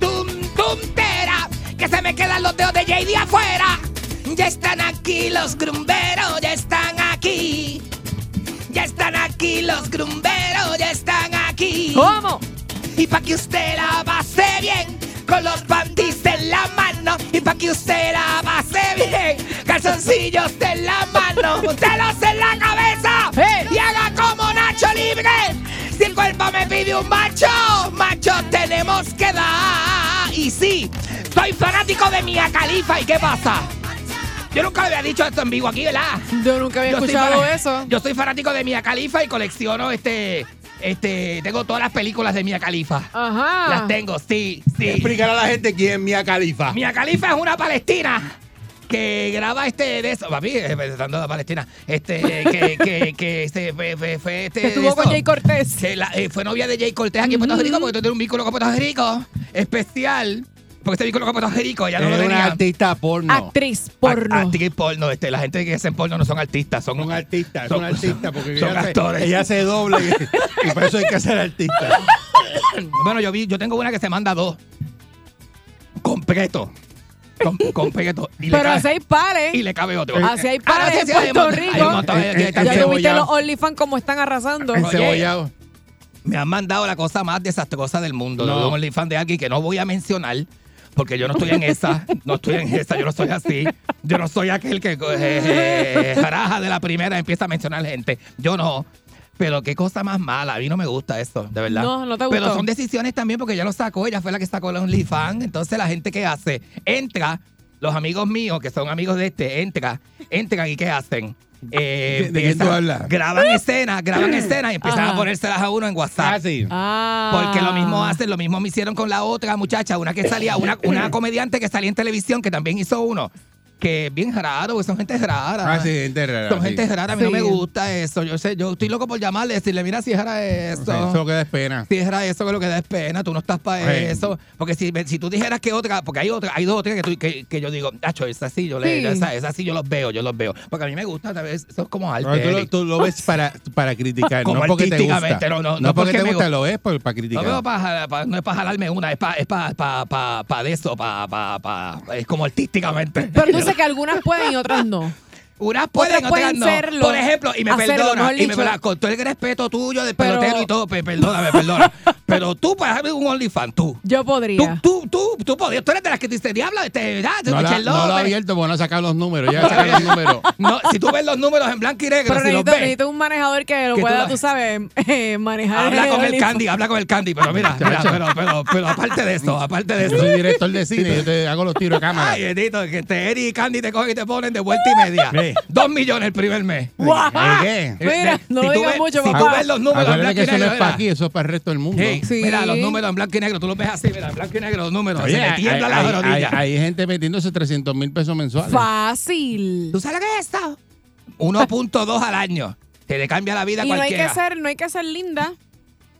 ¡Tum, tuntera! ¡Que se me quedan los dedos de JD afuera! Ya están aquí los grumberos, ya están aquí. Ya están aquí los grumberos, ya están aquí. ¿Cómo? Y pa' que usted la pase bien, con los bandis en la mano. Y pa' que usted la pase bien, calzoncillos en la mano. ¡Telos en la cabeza! Cuerpo me pide un macho, macho tenemos que dar. Y sí, soy fanático de Mia Califa. ¿Y qué pasa? Yo nunca había dicho esto en vivo aquí, ¿verdad? Yo nunca había Yo escuchado eso. Yo soy fanático de Mia Califa y colecciono este Este, tengo todas las películas de Mia Khalifa. Ajá. Las tengo, sí, sí. Explicar a la gente quién es Mia Khalifa. Mia Khalifa es una palestina que graba este de eso, papi, eh, presentando a Palestina, este, que, que, que este, fue, fue, fue este. Que estuvo con. Jay Cortés. Que la- eh, fue novia de Jay Cortés aquí en Puerto Rico, porque tú tienes un vínculo con Puerto Rico especial. Porque este vínculo con Puerto Rico, ella no lo es una tenía. artista porno. Actriz porno. Act- Actriz porno. Este, la gente que hacen porno no son artistas, son, Son artistas, son- son artistas, porque son ella, actores. se, ella se doble y, y por eso hay que ser artista. Bueno, yo vi, yo tengo una que se manda dos. Completo. Y le Pero así hay pares. y le cabe otro. Así hay Ah, pares en Puerto Rico. de- Eh, que eh, Ya viste los OnlyFans como están arrasando. Encebollado. Me han mandado la cosa más desastrosa del mundo. No. No. un OnlyFans de alguien que no voy a mencionar. Porque yo no estoy en esa, no estoy en esa, yo no soy así. Yo no soy aquel que eh, eh, jaraja de la primera empieza a mencionar gente. Yo no. Pero qué cosa más mala. A mí no me gusta eso, de verdad. No, no te Pero gustó. son decisiones también porque ella lo sacó, ella fue la que sacó la OnlyFans. Entonces la gente que hace, entra, los amigos míos que son amigos de este, entra, entran y ¿qué hacen? Eh, ¿De- de quién tú hablas? Graban escenas, graban escenas y empiezan Ajá. a ponérselas a uno en WhatsApp. Ah, sí. Ah. Porque lo mismo hacen, lo mismo me hicieron con la otra muchacha, una que salía, una, una comediante que salía en televisión, que también hizo uno, que es bien raro, porque son gente rara. Ah, sí, gente rara. Son sí. gente rara, a mí no me gusta eso. Yo sé, yo estoy loco por llamarle, decirle, mira, si era eso. O sea, Eso que da pena. Si era eso que lo que da es pena, tú no estás para Sí. eso. Porque si, si tú dijeras que otra, porque hay otra, hay dos o tres que, tú- que, que yo digo, Nacho, esa sí, yo le, esa, esa sí yo los veo, yo los veo. Porque a mí me gusta, tal vez, eso es como arte. No, tú, lo, Eric. tú lo ves para, para criticar, Como no porque te gusta. no, no, no porque porque te me gusta, lo ves por- para No, criticar. veo pa- pa- no es para jalarme una, es para es pa, pa, pa, pa de eso, pa, pa, pa- es como artísticamente. Pero que algunas pueden y otras no. Unas pueden, Otras otras pueden no. serlo, Por ejemplo, y me hacerlo, perdona, y me perdona, con todo el respeto tuyo del Pero- pelotero y todo, pe- perdóname, perdona. Pero tú puedes hacer un OnlyFans, tú. Yo Tú, podría. tú, tú, tú podías, tú eres de las que te dice, diablo, este, ¿verdad? No, la- no lo ha López". abierto porque no ha sacado los números. Ya ha sacado los números. No, si tú ves los números en blanco y negro, Pero si los necesito, ves, necesito un manejador que lo Que tú pueda, tú sabes, eh, manejar. habla con el candy, habla con el candy, pero mira, mira, pero, pero, pero aparte de eso, aparte de Yo eso. soy director de cine, yo te hago los tiros de cámara. Ay, bendito, que te Eri y Candy te cogen y te ponen de vuelta y media. Dos millones el primer mes. Mira, no Si lo tú digas mucho, si papá. tú ves los números en blanco que y eso no negro, es para mira. aquí, eso es para el resto del mundo. Sí, Sí. Mira, los números en blanco y negro, tú los ves así, mira, en blanco y negro los números. Oye, se le hay, tiembla hay- la hay- rodilla. hay gente metiéndose 300 mil pesos mensuales. Fácil. ¿Tú sabes lo que es esto? 1.2 al año. Te le cambia la vida a Y no hay cualquiera. que ser, no hay que ser linda.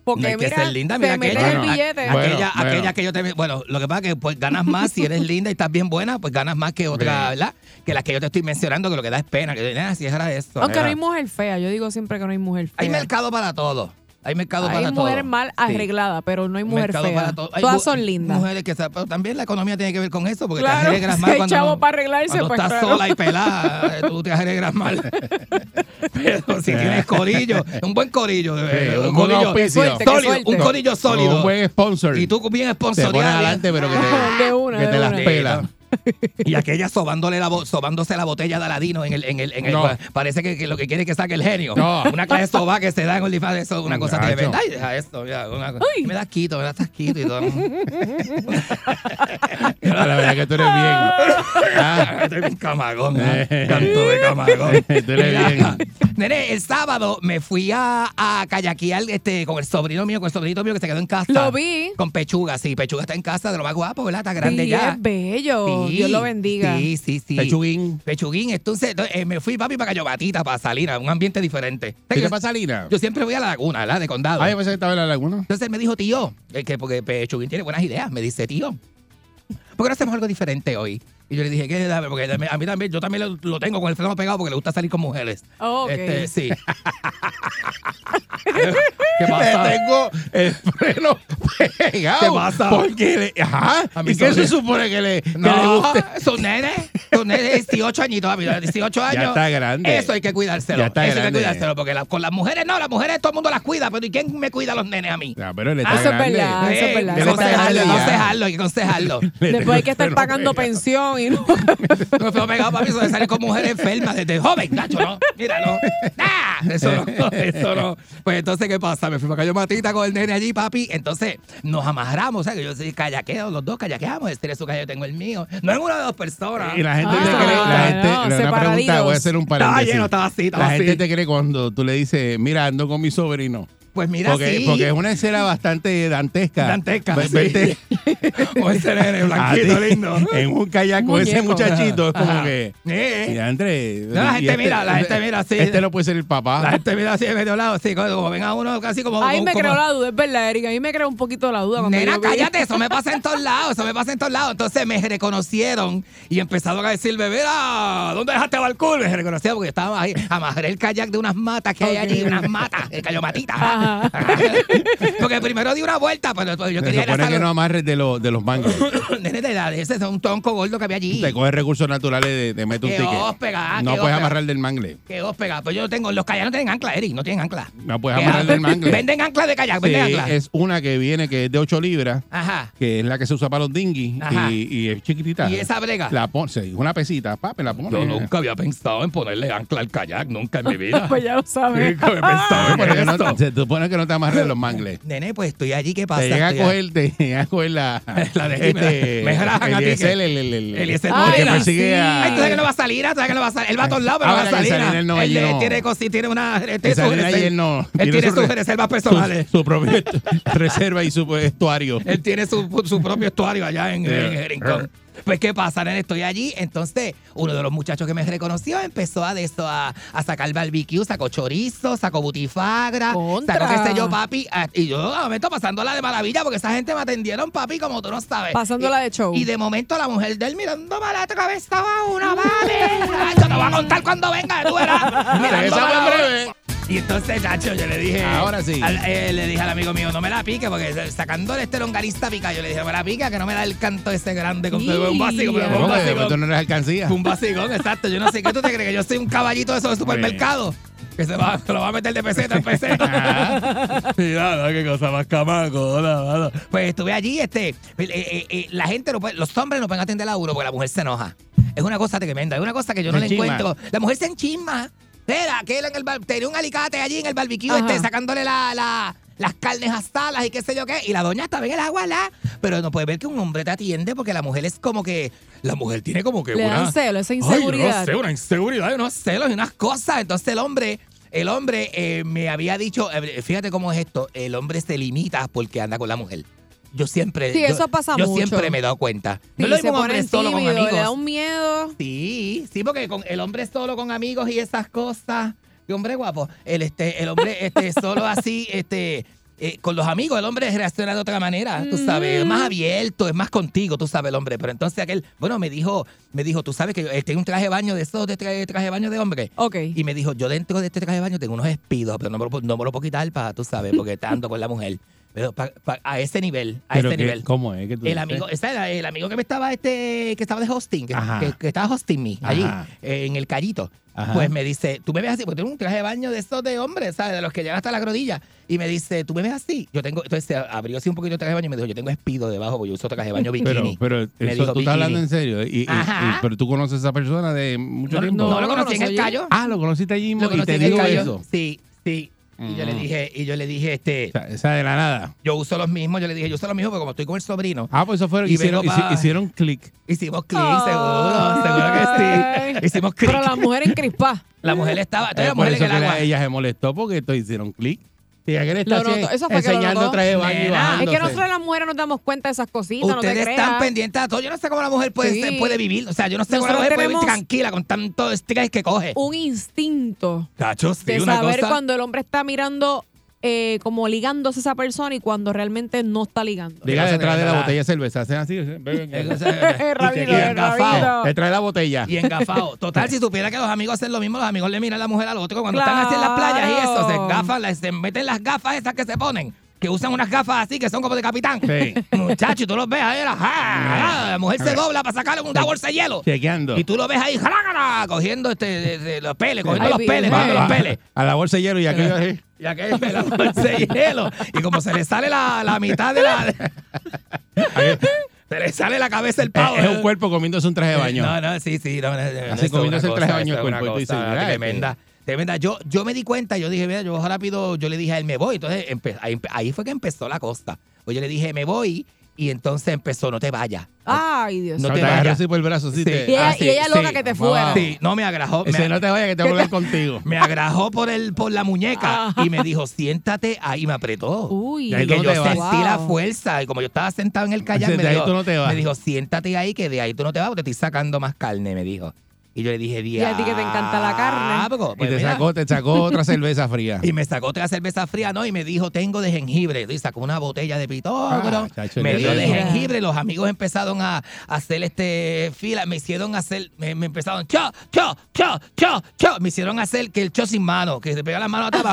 Porque No hay que mira, ser linda, mira te metes aquella. el Bueno, billete. Bueno, aquella, bueno. aquella que yo te. Bueno, lo que pasa es que pues, ganas más si eres linda y estás bien buena, pues ganas más que otra. ¿verdad? Que las que yo te estoy mencionando, que lo que da es pena. Que nada, si era esto. Aunque no hay mujer fea. Yo digo siempre que no hay mujer fea. Hay mercado para todo. Hay mercado Hay para todo. mujeres mal Sí. arregladas, pero no hay mujer Mercado fea. para todo. Hay Todas son lindas. Mujeres que pero también la economía tiene que ver con eso, porque Claro, te arreglas si mal hay cuando, chavo no- para arreglarse, cuando pues, estás claro. sola y pelada, eh, tú te arreglas mal. Pero si tienes corillo, un buen corillo, de verdad, Sí, un un buen corillo. Suerte, sólido, un corillo sólido. Un buen sponsor. Y tú bien te pones sponsoreado. adelante, pero que te, De una, que de te las una. Y aquella sobándole la bo- sobándose la botella de Aladino en el, en el, en el No. parece que, que lo que quiere es que saque el genio. No. Una clase de soba que se da en OnlyFans, eso es una cosa tremenda. Ay, deja esto, mira, una cosa- me das quito, me das tasquito y todo. La verdad que tú eres bien. Ah, Estoy bien camagón, Eh. canto de camagón. Tú eres bien. Nene, el sábado me fui a, a kayakear este, con el sobrino mío, con el sobrinito mío que se quedó en casa. Lo vi. Con Pechuga, sí. Pechuga está en casa de lo más guapo, ¿verdad? Está grande Sí, ya. es bello. Sí, Dios lo bendiga. Sí, sí, sí. Pechuguín. Pechuguín. Entonces, eh, me fui, papi, para Cayobatita, para salir a un ambiente diferente. ¿Qué te pasa, Lina? yo siempre voy a la laguna, ¿verdad? De condado. Ah, yo pensé que estaba en la laguna. Entonces él me dijo, tío, eh, que porque Pechuguín tiene buenas ideas. Me dice, tío, ¿por qué no hacemos algo diferente hoy? Y yo le dije, ¿qué? Porque a mí también, yo también lo, lo tengo con el freno pegado porque le gusta salir con mujeres. Oh, ok. Este, sí. ¿Qué pasa? Le tengo el freno pegado. ¿Qué pasa? Porque le, ajá. A mí ¿Y qué se supone que le, que le No, guste? son nenes, son nenes de 18 añitos, papi, 18 años. está grande. Eso hay que cuidárselo. Ya está eso hay que cuidárselo, porque la- con las mujeres no, las mujeres todo el mundo las cuida, pero ¿y quién me cuida a los nenes a mí? Ya, pero él Ah, está eso es grande. verdad. Eso es verdad, hay que eso es verdad. aconsejarlo, hay que ya. aconsejarlo, hay que aconsejarlo. Le Después hay que estar pagando pensión y no. Fue pegado, papi, eso de salir con mujeres enfermas desde joven, Nacho, ¿no? Mira, no. ¡Ah! Eso no, eso no. Pues entonces, ¿qué pasa? Me fui para Cayo Matita con el nene allí, papi. Entonces, nos amarramos, o sea, que yo soy kayaqueo, los dos kayaqueamos. Este es su kayak, yo tengo el mío. No es una de dos personas. Y la gente Ah, te cree, la gente, no, una pregunta, voy a hacer un Estaba paréntesis. lleno, estaba así, estaba la gente te cree cuando tú le dices, mira, ando con mi sobrino. Pues mira, Porque, sí. porque es una escena bastante dantesca. Dantesca, sí. O ese nene a blanquito ti lindo. en un kayak con ese muchachito. Es como Ajá. que. Eh, Y André. No, la gente mira, la gente mira así. Este no puede ser el papá. La gente mira así de medio lado, sí, como, ven a uno casi como. Ahí como- me como- creó la duda, es verdad, Erika. A mí me creó un poquito la duda. Nena, cállate, eso me pasa en todos lados, eso me pasa en todos lados. Entonces me reconocieron y empezaron a decirme, mira, ¿dónde dejaste a Balcool? Me reconocieron porque estaba ahí, amarré el kayak de unas matas que hay allí, unas matas, el cayo matita. Ajá. porque primero di una vuelta, pero después yo Se quería ir a supone que no amarres de, los de los mangos. Nene, de de ese es un tronco gordo que había allí. Te coges recursos naturales de, de mete un Qué ticket. hóspega, no qué puedes amarrar del mangle. Que hóspega, pues yo no tengo, los kayaks no tienen ancla, Eric, no tienen ancla. No puedes ¿Qué amarrar del mangle. Venden ancla de kayak, Sí, venden ancla. es una que viene que es de 8 libras, Ajá. que es la que se usa para los dinghies Ajá. y, y es chiquitita. ¿Y esa brega? La pon, sí, una pesita, papi, la pone. Yo nunca había pensado en ponerle ancla al kayak, nunca en mi vida. Pues ya lo sabes. Nunca había pensado en esto. Supone que no te amarres los mangles. Nene, pues estoy allí, ¿qué pasa? Te llega a Estoy coger, te llega a coger la, La de aquí, me- rajan a ti, Eliezer, el, el, el, Eliezer el Ay, que persigue a. Ay, tú sabes que no va a salir, tú sabes que no va a salir. Él va a todos lados, pero no va a que salir. Salina, él no, él allí no. tiene cosas, tiene una. Él tiene sus reservas- ayer no. Él tiene sus re- reservas su- personales. Su, propio estu- reserva y su estuario. Él tiene su, su propio estuario allá en, en. Pues, ¿qué pasa, nene? Estoy allí. Entonces, uno de los muchachos que me reconoció empezó a de esto a, a sacar barbecue, sacó chorizo, sacó butifagra, Contra. sacó qué sé yo, papi. Ah, Y yo, de momento, pasándola de maravilla, porque esa gente me atendieron, papi, como tú no sabes. Pasándola Y- de show. Y de momento, la mujer de él mirándome a la cabeza una, vale. Yo te voy a contar cuando venga, tú verás. Mirándome Y entonces, chacho, yo le dije. Ahora sí. al- eh, le dije al amigo mío, no me la pique, porque sacando este longarista pica, yo le dije, no me la pica, que no me da el canto ese grande con un básico, pero un básico. tú no eres alcancía. Un basicón, exacto. Yo no sé qué tú te crees, que yo soy un caballito de esos de supermercado. Que se, va, se lo va a meter de peseta en peseta. Mira, qué cosa más camaco. no, no. Pues estuve allí, este, eh, eh, eh, la gente, no puede- los hombres no pueden atender a uno porque la mujer se enoja. Es una cosa tremenda, es una cosa que yo no le encuentro. La mujer se enchisma. Era que él en el bar- tenía un alicate allí en el barbecue, este, sacándole la, la- las carnes asadas y qué sé yo qué. Y la doña estaba en el agua, la. Pero no puede ver que un hombre te atiende porque la mujer es como que. La mujer tiene como que Le una. dan celo, esa Ay, inseguridad. no sé, una inseguridad, unos celos y unas cosas. Entonces el hombre, el hombre eh, me había dicho, eh, fíjate cómo es esto, el hombre se limita porque anda con la mujer. Yo siempre, Sí, yo, eso pasa yo mucho. siempre me he dado cuenta. Sí, no es lo mismo un hombre solo con amigos. Le da un miedo. Sí, sí, porque con el hombre solo con amigos y esas cosas. Qué hombre guapo. El este, el hombre este solo así, este. eh, con los amigos el hombre reacciona de otra manera, tú sabes, es más abierto, es más contigo, tú sabes, el hombre. Pero entonces aquel, bueno, me dijo, me dijo, tú sabes que yo eh, tengo un traje de baño de esos de traje, traje de baño de hombre. Ok. Y me dijo, yo dentro de este traje de baño tengo unos espidos, pero no me lo, puedo- no me lo puedo quitar para, tú sabes, porque ando con la mujer. Pero pa- pa- a ese nivel, a Pero ese que- nivel. ¿Cómo es? que tú El dices? amigo, el amigo que me estaba este, que estaba de hosting, que, Ajá. que- que estaba hosting me allí, eh, en el callito. Ajá. Pues me dice, tú me ves así, porque tengo un traje de baño de estos de hombres, ¿sabes? De los que llegan hasta la rodilla. Y me dice, tú me ves así. Yo tengo, entonces se abrió así un poquito el traje de baño y me dijo, yo tengo espido debajo porque yo uso traje de baño Pero, bikini. pero Me eso, dijo tú estás hablando en serio. Y, y- Ajá. y- pero tú conoces a esa persona de mucho no, tiempo. no, No, lo lo conocí en el callo. Ah, lo conociste allí mismo Lo y te digo eso. Sí, sí. Y yo le Mm. dije, y yo le dije, este, O sea, esa de la nada. yo uso los mismos, yo le dije, yo uso los mismos porque como estoy con el sobrino, Ah, pues eso fue. Y Hicieron, vengo pa- hici- hicieron clic. hicimos clic, seguro, seguro que sí. Hicimos clic. Pero la mujer en crispa. La mujer estaba, entonces Eh, la por mujer eso en el que la- agua. ella se molestó porque esto hicieron clic. Aquel está Lo así, notó. Eso fue que lo enseñando traje de baño y bajándose. Es que nosotros las mujeres nos damos cuenta de esas cositas, no te Ustedes creas. están pendientes a todo. Yo no sé cómo la mujer puede, Sí. puede vivir. O sea, yo no sé cómo la mujer puede vivir tranquila con tanto estrés que coge. Un instinto Cacho, sí, de una saber cosa. cuando el hombre está mirando eh, como ligándose a esa persona y cuando realmente no está ligando. Diga detrás de la botella de cerveza. Hacen así. Detrás de la botella. Y engafado. Total, si supiera que los amigos hacen lo mismo, los amigos le miran a la mujer al otro cuando están así en las playas y eso, se Claro. gafan, la- se meten las gafas esas que se ponen. Que usan unas gafas así que son como de capitán. Sí. Muchacho, y tú los ves ahí, la, ja, la mujer se dobla para sacarle una bolsa de hielo. Chequeando. Y tú lo ves ahí, jalagala, cogiendo este, de- de los peles, cogiendo Ay, los peles, cogiendo los peles. A la bolsa de hielo y aquello así. Y aquel me la bolsa de hielo. Y como se le sale la, la mitad de la. se le sale la cabeza el pavo. Es, es un cuerpo comiéndose un traje de baño. No, no, sí, sí. No, no, Así comiéndose el traje de cosa, baño el cuerpo, una y dices, cosa "Mira, tremenda. Tremenda. Yo, yo me di cuenta, yo dije, mira, yo rápido, yo le dije a él, me voy. Entonces, empe- ahí, ahí fue que empezó la costa. Pues yo le dije, me voy. Y entonces empezó, no te vayas. Ay, Dios No No te te vayas. así por el brazo, sí. Sí. te- Y ella, Ah, sí, y ella loca sí. que te fuera. Sí, no me agrajó. Ese me- no te vayas que te voy a hablar contigo. me agrajó por el por la muñeca Ajá. y me dijo, siéntate ahí, me apretó. Uy, Y ahí que no yo sentí la fuerza y como yo estaba sentado en el kayak, me de dijo, no me dijo, siéntate ahí que de ahí tú no te vas porque te estoy sacando más carne, me dijo. Y yo le dije, Y a ti que te encanta la carne. "Diablo, Y pues te mira". sacó, te sacó otra cerveza fría. Y me sacó otra cerveza fría, ¿no? Y me dijo, tengo de jengibre. Y sacó una botella de pitógrafo. Ah, me dio de jengibre. Los amigos empezaron a, a hacer este fila. Me hicieron hacer, me, me empezaron, cho, cho, cho, cho, cho. Me hicieron hacer que el cho sin mano, que se pega la mano atrás.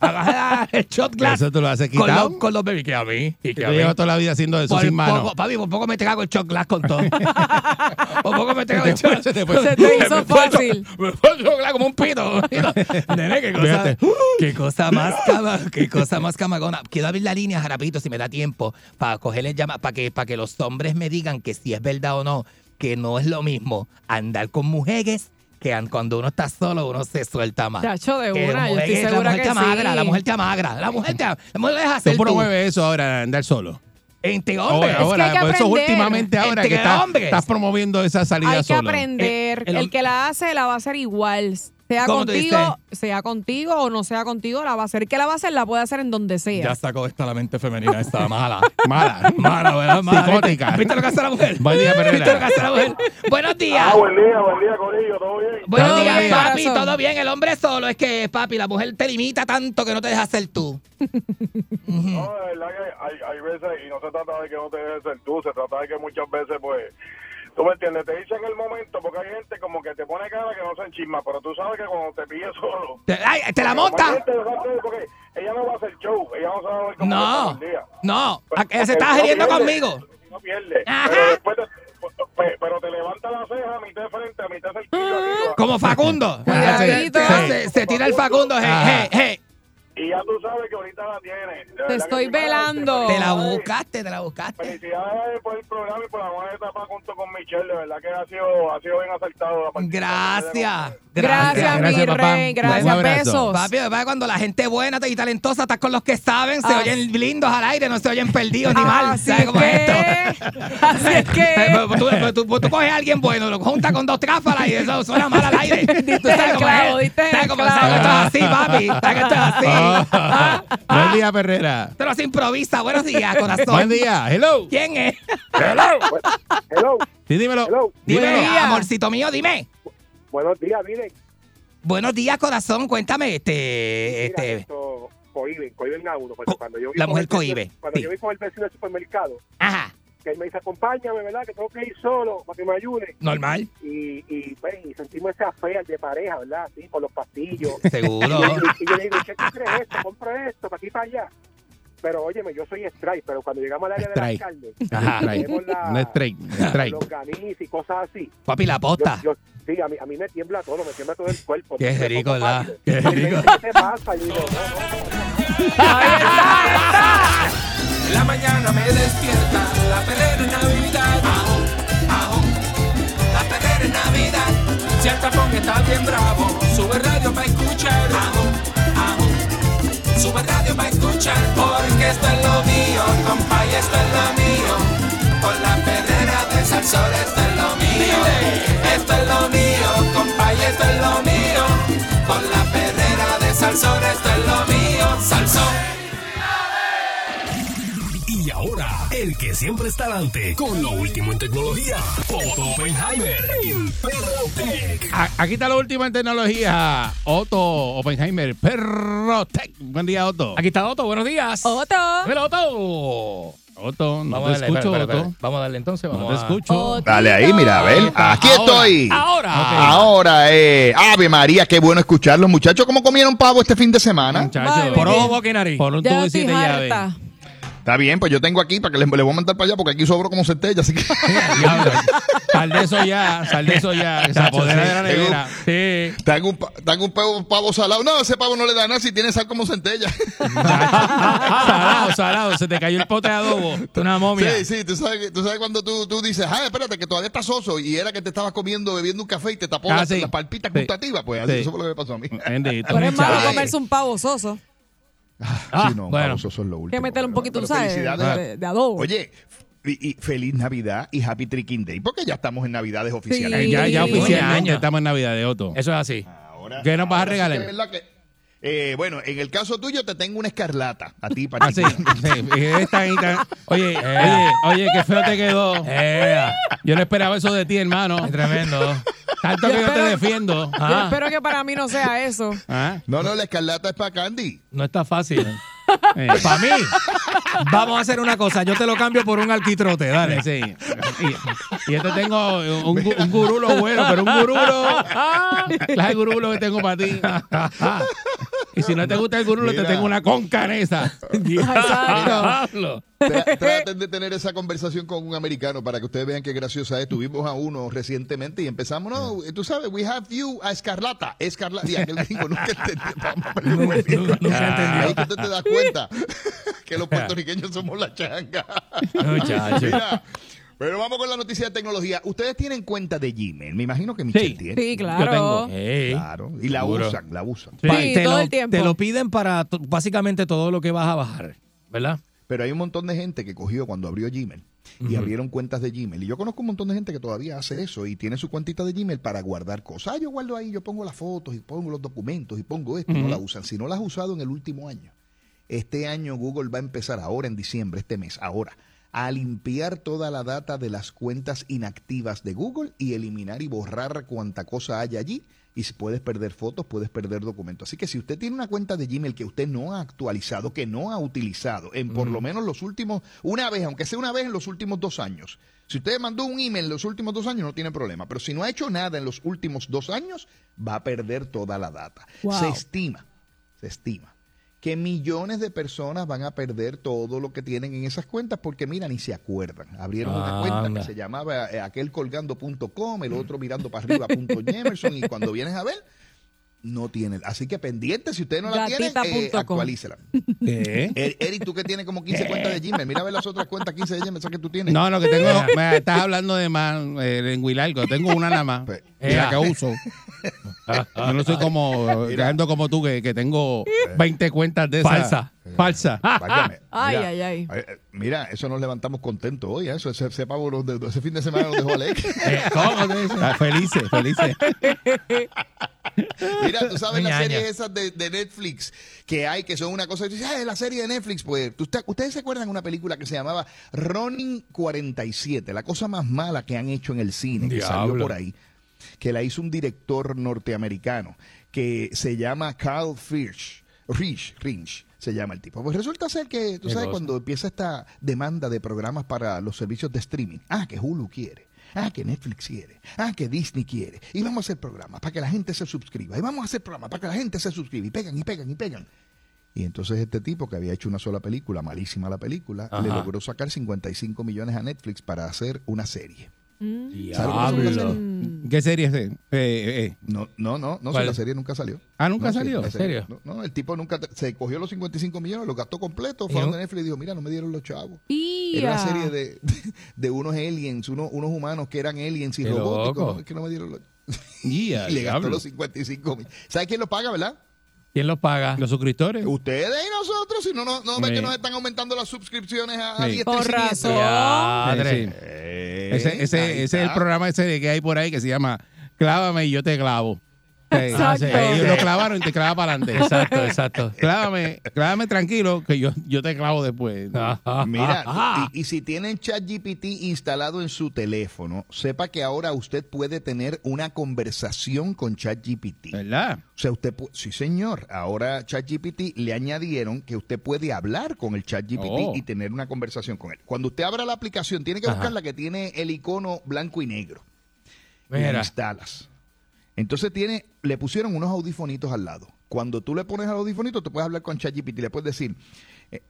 Agarra el shot glass. Eso tú lo haces Con quitado. los, con los baby que a mí. Y que a llevas toda la vida haciendo eso Por sin mano. poco, papi, por poco me trago el shot glass con todo. por poco me trago el shot. se te fue. Se te hizo fácil. Me fue como un pito. Nene, qué cosa, Fíjate. qué cosa más cama, qué cosa más camagona. Quiero abrir la línea rapidito si me da tiempo para cogerle llama, para que, para que los hombres me digan que si es verdad o no, que no es lo mismo andar con mujeres que an- cuando uno está solo uno se suelta más. Chacho, de una, yo estoy la mujer que te amagra, sí. la mujer te amagra, la mujer te, la mujer deja Tú hacer tú. promueves eso ahora, andar solo. Entre hombres. Ahora, ahora, hay que por eso aprender. últimamente ahora Entre que estás, hombres. estás promoviendo esa salida Hay que solo. aprender. El- El, el- que la hace, la va a hacer igual. Sea ¿Cómo tú contigo, sea contigo o no sea contigo, la va a hacer. Que la va a hacer, la puede hacer en donde sea. Ya sacó esta la mente femenina, esta mala. Mala. Mala, ¿verdad? Mala. Psicótica. ¿Viste lo que hace la mujer? Buen día, Perrera. ¿Viste lo que hace la mujer? Buenos días. Ah, buen día, buen día, Corillo, ¿todo bien? Buenos Todo días, bien, papi. corazón. Todo bien. El hombre solo es que, papi, la mujer te limita tanto que no te deja ser tú. No, de verdad que hay, hay veces, y no se trata de que no te dejes ser tú, se trata de que muchas veces, pues, tú me entiendes, te dicen el momento, porque hay gente como que te pone cara que no se enchisma, pero tú sabes que cuando te pilles solo... Te, ay, te la monta. porque ella no va a hacer show, ella no se va a ver cómo No, el día. no. Pues, Ella se porque está riendo conmigo. No pierde. Ajá. Pero después te, pe- pero te levanta la ceja a mitad de frente, a mitad del piso. Como Facundo. Cuidadito. Se, se- se tira el Facundo. Hey, hey, hey. Y ya tú sabes que ahorita la tienes. Que estoy velando. Te la buscaste, te la buscaste. Felicidades por el programa y por la buena etapa junto con Michelle. De verdad que ha sido, ha sido bien acertado. Gracias. Gracias, Gracias, mi rey. Gracias, besos. Papi, papá, cuando la gente buena y talentosa está con los que saben, se Ah. oyen lindos al aire, no se oyen perdidos ni mal. Así ¿Sabes cómo es esto? Así es que. Tú, tú- tú- tú coges a alguien bueno, lo juntas con dos tráfalas y eso suena mal al aire. Tú sabes cómo es. ¿Sabes cómo que esto es así, papi? ¿Sabes que esto es así? Ah. Buen día, Perrera. No se improvisa. Buenos días, corazón. Buen día. Hello. ¿Quién es? Hello, Sí, dímelo. hello. Dime, Buen día. amorcito mío, dime. Buenos días, miren. Buenos días, corazón. Cuéntame, este, Mira, este, esto, cohiben, cohiben a uno. Porque Co- cuando yo vi la con mujer el vecino- cohibe, Cuando sí. yo vi con el vecino del supermercado, ajá, que él me dice, acompáñame, ¿verdad? Que tengo que ir solo para que me ayude. normal, Y, y, pues, y sentimos esa fea de pareja, ¿verdad? Así, por los pastillos. seguro. y, y yo le digo, ¿qué tú crees esto? Compra esto, para aquí para allá. Pero óyeme, yo soy strike, pero cuando llegamos al área de Strike. la carne, Ajá. Strike. tenemos la, Un strike. strike. los ganis y cosas así. Papi, la posta. yo- sí, a mí, a mí me tiembla todo, me tiembla todo el cuerpo. Qué rico, ¿verdad? Qué rico. ¿Qué te pasa? Y yo digo, no, no, no. Ahí está, ahí está. La mañana me despierta la perrera en Navidad. Ajo, ajo, la perrera en Navidad. Si el tapón está bien bravo, sube radio para escuchar. Ajo, ajo, sube radio para escuchar. Porque esto es lo mío, compa, y esto es lo mío. Con la perrera de Salsor, esto es lo mío. Esto es lo mío, compa, y esto es lo mío. Con la perrera de Salsor, esto es lo mío. El que siempre está adelante con lo último en tecnología, Otto Oppenheimer en Perrotec. A- Aquí está la última en tecnología. Otto Oppenheimer, Perrotec. Buen día, Otto. Aquí está Otto, buenos días. Otto. Dímelo, Otto. Otto, no Vamos te a darle, escucho, espera, espera, Otto. espera. Vamos a darle entonces, No vamos te a- escucho. Otito. Dale ahí, mira, a ver. Aquí Ahora, estoy. Ahora. Ahora, eh, Ave María, qué bueno escucharlos, muchachos. ¿Cómo comieron pavo este fin de semana? Muchacho, Vale. Por ojo, boca y nariz. por un tubo y estoy siete llaves. Está bien, pues yo tengo aquí para que les, les voy a mandar para allá porque aquí sobro como centella, así que. Sal de eso ya, sal de eso ya. que Se apodera de la nevera. Sí. Te hago un, pa- te hago un pavo, pavo salado. No, ese pavo no le da nada si tiene sal como centella. salado, salado. Se te cayó el pote de adobo. Una momia. Sí, sí, tú sabes, que- tú sabes cuando tú, tú dices, ah, espérate, que todavía estás soso y era que te estabas comiendo, bebiendo un café y te tapó Ah, las, sí. las palpitas Sí. gustativas, pues así, Sí. eso fue lo que me pasó a mí. Bendito. Pero es malo comerse un pavo soso. Ah, sí, no, bueno. eso es lo Hay último. que meterle un poquito, ¿sabes? felicidades. De, de adobo. Oye, y, y feliz Navidad y Happy Tricking Day, porque ya estamos en Navidades oficiales. Sí. Ya, ya oficialmente Año. estamos en Navidad de Otto. Eso es así. Ahora- ¿Qué nos vas a regalar? Eh, bueno, en el caso tuyo te tengo una escarlata a ti Ah, para sí, sí, es tan y tan- Oye, oye, oye, qué feo te quedó. Eh, Yo no esperaba eso de ti, hermano. qué tremendo. Tanto Yo que yo te defiendo. Yo Ah, espero que para mí no sea eso. Ah, No, no, la escarlata es para Candy. no está fácil. eh, Para mí, vamos a hacer una cosa. Yo te lo cambio por un alquitrote, dale. Sí. Y, y este tengo un, un gurulo bueno, pero un gurulo. De gurulo que tengo para ti. Y si no te gusta el gurulo, te tengo una concanesa. Diablo. Tra- Traten de tener esa conversación con un americano para que ustedes vean qué graciosa es. Tuvimos a uno recientemente y empezamos, no, tú sabes, we have you a Escarlata. Escarlata. Y aquel gringo nunca entendió. Nunca. Ahí tú te das cuenta que los puertorriqueños somos la changa. Mira, pero vamos con la noticia de tecnología. Ustedes tienen cuenta de Gmail. Me imagino que Michelle Sí. tiene. Sí, claro. Yo tengo. Ey. Claro. Y la Seguro. usan, la usan. Sí, Pa- todo lo, el tiempo. te lo piden para to- básicamente todo lo que vas a bajar, ¿verdad? Pero hay un montón de gente que cogió cuando abrió Gmail y abrieron cuentas de Gmail. Y yo conozco un montón de gente que todavía hace eso y tiene su cuentita de Gmail para guardar cosas. Ah, yo guardo ahí, yo pongo las fotos y pongo los documentos y pongo esto y no la usan. Si no las has usado en el último año, este año Google va a empezar ahora en diciembre, este mes, ahora, a limpiar toda la data de las cuentas inactivas de Google y eliminar y borrar cuanta cosa haya allí. Y si puedes perder fotos, puedes perder documentos. Así que si usted tiene una cuenta de Gmail que usted no ha actualizado, que no ha utilizado en por lo menos los últimos, una vez, aunque sea una vez en los últimos dos años, si usted mandó un email en los últimos dos años, no tiene problema. Pero si no ha hecho nada en los últimos dos años, va a perder toda la data. Wow. Se estima, se estima que millones de personas van a perder todo lo que tienen en esas cuentas porque, mira, ni se acuerdan. Abrieron una cuenta Anda. que se llamaba eh, aquelcolgando.com, el otro mirando para arriba punto Jemerson, y cuando vienes a ver, no tienen. Así que pendiente, si ustedes no la tienen, eh, actualícela. ¿Qué? Er- Eric, tú que tienes como 15 cuentas de Gmail, mira a ver las otras cuentas 15 de Gmail esas que tú tienes. No, no, que tengo. me estás hablando de más eh, en Huilargo. Tengo una nada más. Pues, la que uso. Yo no soy como. Quedando como tú, que, que tengo 20 cuentas de esas. Falsa. Falsa. Válgame. Ay, Mira, ay, ay. eh, Mira, eso nos levantamos contentos hoy, ¿eh? eso, ese, ese pavo nos de- ese fin de semana nos dejó Alex. Eh. Ah, Felices, felices. Mira, tú sabes las series esas de, de Netflix que hay, que son una cosa, tú dices, ah, la serie de Netflix, pues, ¿tú- usted- ¿ustedes se acuerdan de una película que se llamaba Ronin 47? La cosa más mala que han hecho en el cine, que salió por ahí, que la hizo un director norteamericano, que se llama Carl Fish, Rich, Rinch, se llama el tipo. Pues resulta ser que, tú sabes, cuando empieza esta demanda de programas para los servicios de streaming, ah, que Hulu quiere. Ah, que Netflix quiere. Ah, que Disney quiere. Y vamos a hacer programas para que la gente se suscriba. Y vamos a hacer programas para que la gente se suscriba. Y pegan, y pegan, y pegan. Y entonces este tipo que había hecho una sola película, malísima la película, le logró sacar 55 millones a Netflix para hacer una serie. Mm. ¿Sabes? ¿Qué serie es? Eh, eh, eh. No, no, no, no, la serie nunca salió. Ah, ¿nunca No, salió? ¿En serio? No, no, el tipo nunca se cogió los 55 millones, los gastó completo, ¿Y fue a Netflix y dijo, mira, no me dieron los chavos. Ia. Era una serie de, de unos aliens, unos, unos humanos que eran aliens y Qué robóticos. Es que no me dieron los... Ya, y le gastó diablo. los 55 mil. ¿Sabe quién lo paga, verdad? ¿Quién los paga? Los suscriptores. Ustedes y nosotros, si no, no, no ven Sí. que nos están aumentando las suscripciones a, a Sí. diestra y Con siniestra. razón. Padre. Sí, sí. Eh, Ese, ese, ese es el programa ese que hay por ahí que se llama Clávame y yo te clavo. Sí. Exacto. Ellos lo clavaron y te clava para adelante. Exacto, exacto. Clávame, clávame tranquilo que yo, yo te clavo después. Mira, y, y si tienen ChatGPT instalado en su teléfono, sepa que ahora usted puede tener una conversación con ChatGPT. ¿Verdad? O sea, usted, sí señor, ahora ChatGPT le añadieron que usted puede hablar con el ChatGPT Oh. y tener una conversación con él. Cuando usted abra la aplicación, tiene que Ajá. buscar la que tiene el icono blanco y negro. Y Mira. instalas. Entonces tiene, le pusieron unos audifonitos al lado. Cuando tú le pones al audifonito, te puedes hablar con ChatGPT. Le puedes decir, eh,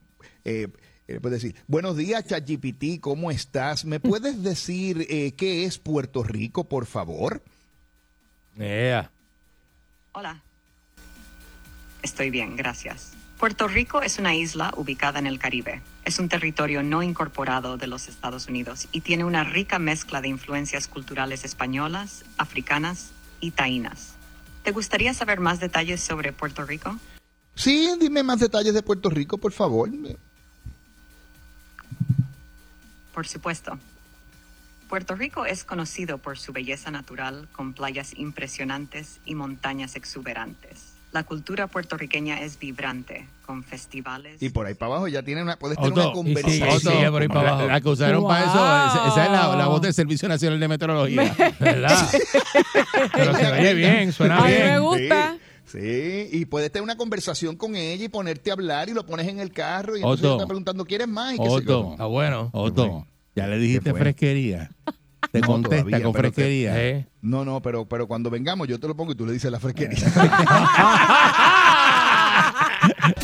eh, eh, puedes decir, buenos días ChatGPT, ¿cómo estás? ¿Me puedes decir eh, qué es Puerto Rico, por favor? Ea. Hola. Estoy bien, gracias. Puerto Rico es una isla ubicada en el Caribe. Es un territorio no incorporado de los Estados Unidos y tiene una rica mezcla de influencias culturales españolas, africanas y taínas. ¿Te gustaría saber más detalles sobre Puerto Rico? Sí, dime más detalles de Puerto Rico, por favor. Por supuesto. Puerto Rico es conocido por su belleza natural, con playas impresionantes y montañas exuberantes. La cultura puertorriqueña es vibrante, con festivales. Y por ahí para abajo ya tiene una, puedes tener Otto, una conversación. sigue por ahí para La, abajo. la que usaron para eso, esa, esa es la, la voz del Servicio Nacional de Meteorología. ¿Verdad? Pero se oye bien, suena A mí bien. me gusta. Sí, sí, y puedes tener una conversación con ella y ponerte a hablar y lo pones en el carro y entonces Otto. ella está preguntando, ¿quieres más? Y qué sé yo. Otto, Está bueno. Otto, ya le dijiste fresquería. Te No, contesta todavía, con fresquería. Eh. No, no, pero, pero cuando vengamos yo te lo pongo y tú le dices la fresquería.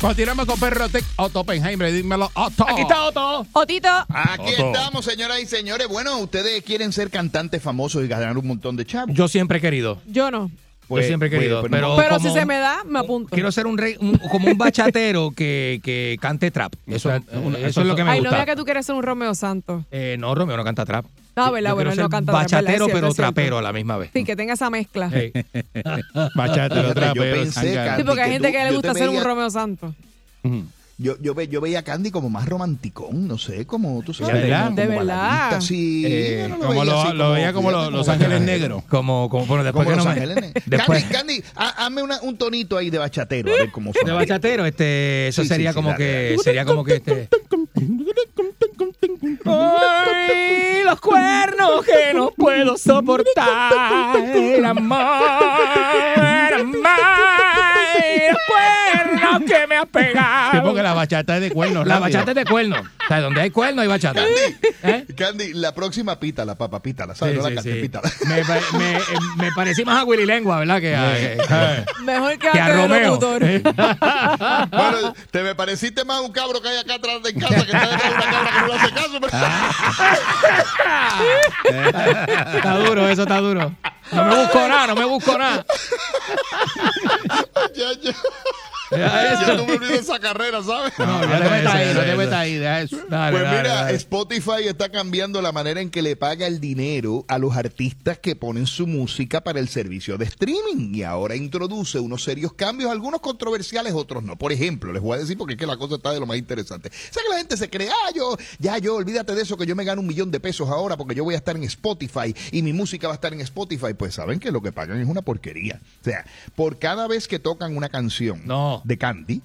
Continuamos con Perrotec. Otto Oppenheimer, dímelo, Otto. Aquí está Otto. Otito, Aquí Otto. estamos, señoras y señores. Bueno, ustedes quieren ser cantantes famosos y ganar un montón de chavos. Yo siempre he querido. yo no. Pues- yo siempre he pues- querido. pues pero no- Pero como- si se me da, me apunto. Quiero ser un rey, un- como un bachatero que, que cante trap. Eso, sea, eh, eso es lo que me Ay, no gusta. diga que tú quieres ser un Romeo Santos. Eh, no, Romeo no canta trap. Ah, Yo- verdad, bueno, él no canta. Bachatero, pero trapero a la misma vez. Sí, que tenga esa mezcla. Hey. Bachata, Fíjate, otra, yo pero pensé, zángano. Candy, Sí, porque hay gente tú- que le gusta ser un Romeo Santos. Ujú. Yo, yo, ve, yo veía a Candy como más romanticón, no sé, como tú sabes. ¿De verdad? como ¿De verdad? baladista, sí. Eh, no Como veía lo, así lo veía como fíjate, los, los como Ángeles. Negros. Como, como, bueno, después Como que Los no Ángeles Negros. Candy, Candy, ha- hazme una- un tonito ahí de bachatero, a ver cómo de suena. bachatero, este, eso Sí, sería sí, sí, como que, sería como que este. Ay, los cuernos que no puedo soportar, amor, amor, cuernos que me has Sí, pegado. porque la bachata es de cuernos. La bachata es de cuerno. O sea, donde hay cuerno hay bachata. ¿Eh? Candy, la próxima pítala, papá, pítala, ¿sabes? Sí, no la sí, sí. pítala. Me, me, eh, me parecí más a Willy Lengua, ¿verdad? Que a, que- Mejor que, que a a Romeo. Bueno, te me pareciste más a un cabro que hay acá atrás de casa, que está detrás de una cabra que no le hace caso. pero- Está duro, eso está duro. No me busco nada, no me busco nada. ya, ya. Eso. Ya no me olvido esa carrera, ¿sabes? No, no te metas ahí, no te metas ahí, deja eso. Dale, Pues dale, mira, dale. Spotify está cambiando la manera en que le paga el dinero a los artistas que ponen su música para el servicio de streaming y ahora introduce unos serios cambios, algunos controversiales, otros no. Por ejemplo, les voy a decir porque es que la cosa está de lo más interesante. O sea que la gente se cree, ah, yo, ya yo, olvídate de eso que yo me gano un millón de pesos ahora porque yo voy a estar en Spotify y mi música va a estar en Spotify. Pues saben que lo que pagan es una porquería. O sea, por cada vez que tocan una canción No. de Candy,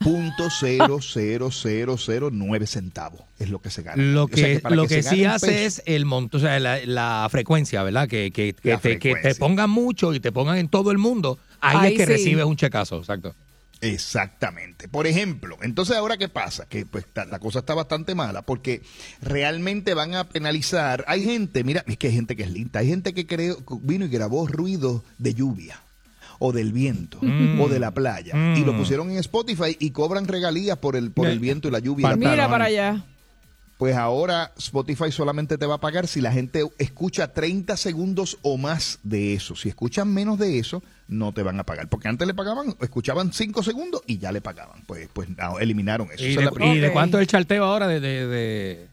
punto cero cero cero cero nueve centavos es lo que se gana. Lo O sea que, para lo se que sí hace peso- es el monto, o sea, la, la frecuencia, ¿verdad? Que, que, te, que te pongan mucho y te pongan en todo el mundo. Ahí, Ahí es que sí. recibes un checazo, exacto. Exactamente. Por ejemplo, entonces ahora qué pasa? Que pues la cosa está bastante mala porque realmente van a penalizar. Hay gente, mira, es que hay gente que es linda. Hay gente que creo, vino y grabó ruido de lluvia o del viento Mm. o de la playa Mm. y lo pusieron en Spotify y cobran regalías por el por el viento y la lluvia. y la Mira para allá. Pues ahora Spotify solamente te va a pagar si la gente escucha 30 segundos o más de eso. Si escuchan menos de eso, no te van a pagar. Porque antes le pagaban, escuchaban 5 segundos y ya le pagaban. Pues, pues no, eliminaron eso. ¿Y Esa de, es la primera. y de cuánto es el charteo ahora de, de, de-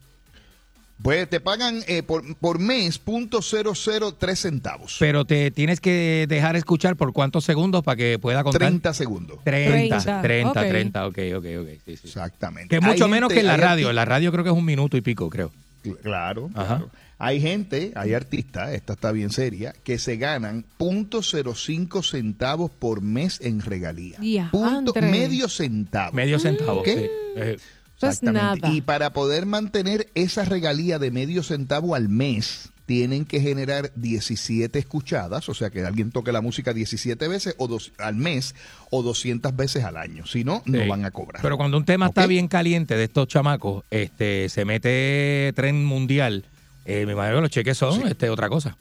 Pues te pagan eh, por, por mes punto .003 centavos. Pero te tienes que dejar escuchar por cuántos segundos para que pueda contar. 30 segundos. 30, 30, 30, ok. 30, ok, ok, ok. sí, sí. Exactamente. Que es mucho Hay menos gente- que en la radio. En la radio creo que es un minuto y pico, creo. Claro, claro. Hay gente, hay artistas, esta está bien seria, que se ganan .05 centavos por mes en regalía. Punto, Diantre. medio centavo. Medio centavo. ¿Ok? sí. Eh, Eso es Exactamente. nada. Y para poder mantener esa regalía de medio centavo al mes, tienen que generar 17 escuchadas, o sea que alguien toque la música 17 veces o dos, al mes o 200 veces al año. Si no, no van a cobrar. Pero cuando un tema está bien caliente de estos chamacos, este, se mete tren mundial, eh, me imagino que los cheques son Sí. este, otra cosa.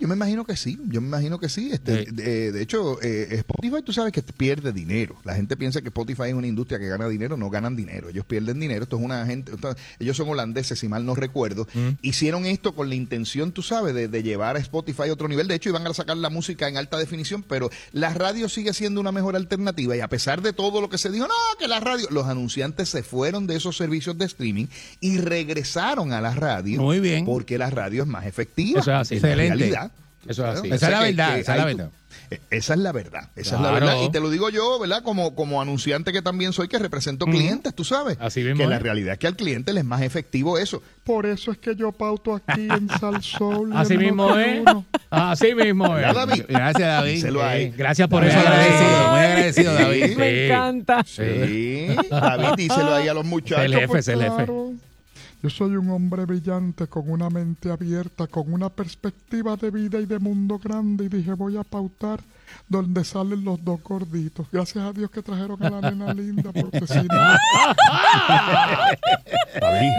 Yo me imagino que sí, yo me imagino que sí. Este, Sí. de, de hecho, eh, Spotify tú sabes que pierde dinero. La gente piensa que Spotify es una industria que gana dinero, no ganan dinero. Ellos pierden dinero. Esto es una gente, esto- ellos son holandeses, si mal no recuerdo. Hicieron esto con la intención, tú sabes, de, de llevar a Spotify a otro nivel. De hecho, iban a sacar la música en alta definición, pero la radio sigue siendo una mejor alternativa. Y a pesar de todo lo que se dijo, no, que la radio, los anunciantes se fueron de esos servicios de streaming y regresaron a la radio. Muy bien. Porque la radio es más efectiva. Eso es así. Es la Excelente. realidad. Eso es así. O Esa es la verdad, esa es la verdad. Esa es la verdad, esa es la verdad. Y te lo digo yo, ¿verdad? Como, como anunciante que también soy, que represento clientes, tú sabes. Así mismo que la realidad es que al cliente le es más efectivo eso. Por eso es que yo pauto aquí en Salsol. Así mismo es. Así mismo es. ¿Verdad, David? Gracias, David. Díselo ahí. Sí, Gracias por eso. agradecido, muy agradecido, David. Sí. Me encanta. Sí, David, díselo ahí a los muchachos. El jefe, pues, es el jefe. claro. Yo soy un hombre brillante con una mente abierta, con una perspectiva de vida y de mundo grande y dije voy a pautar donde salen los dos gorditos. Gracias a Dios que trajeron a la nena linda porque si no... David.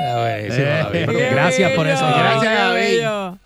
Qué Gracias por eso. Gracias, David. bello.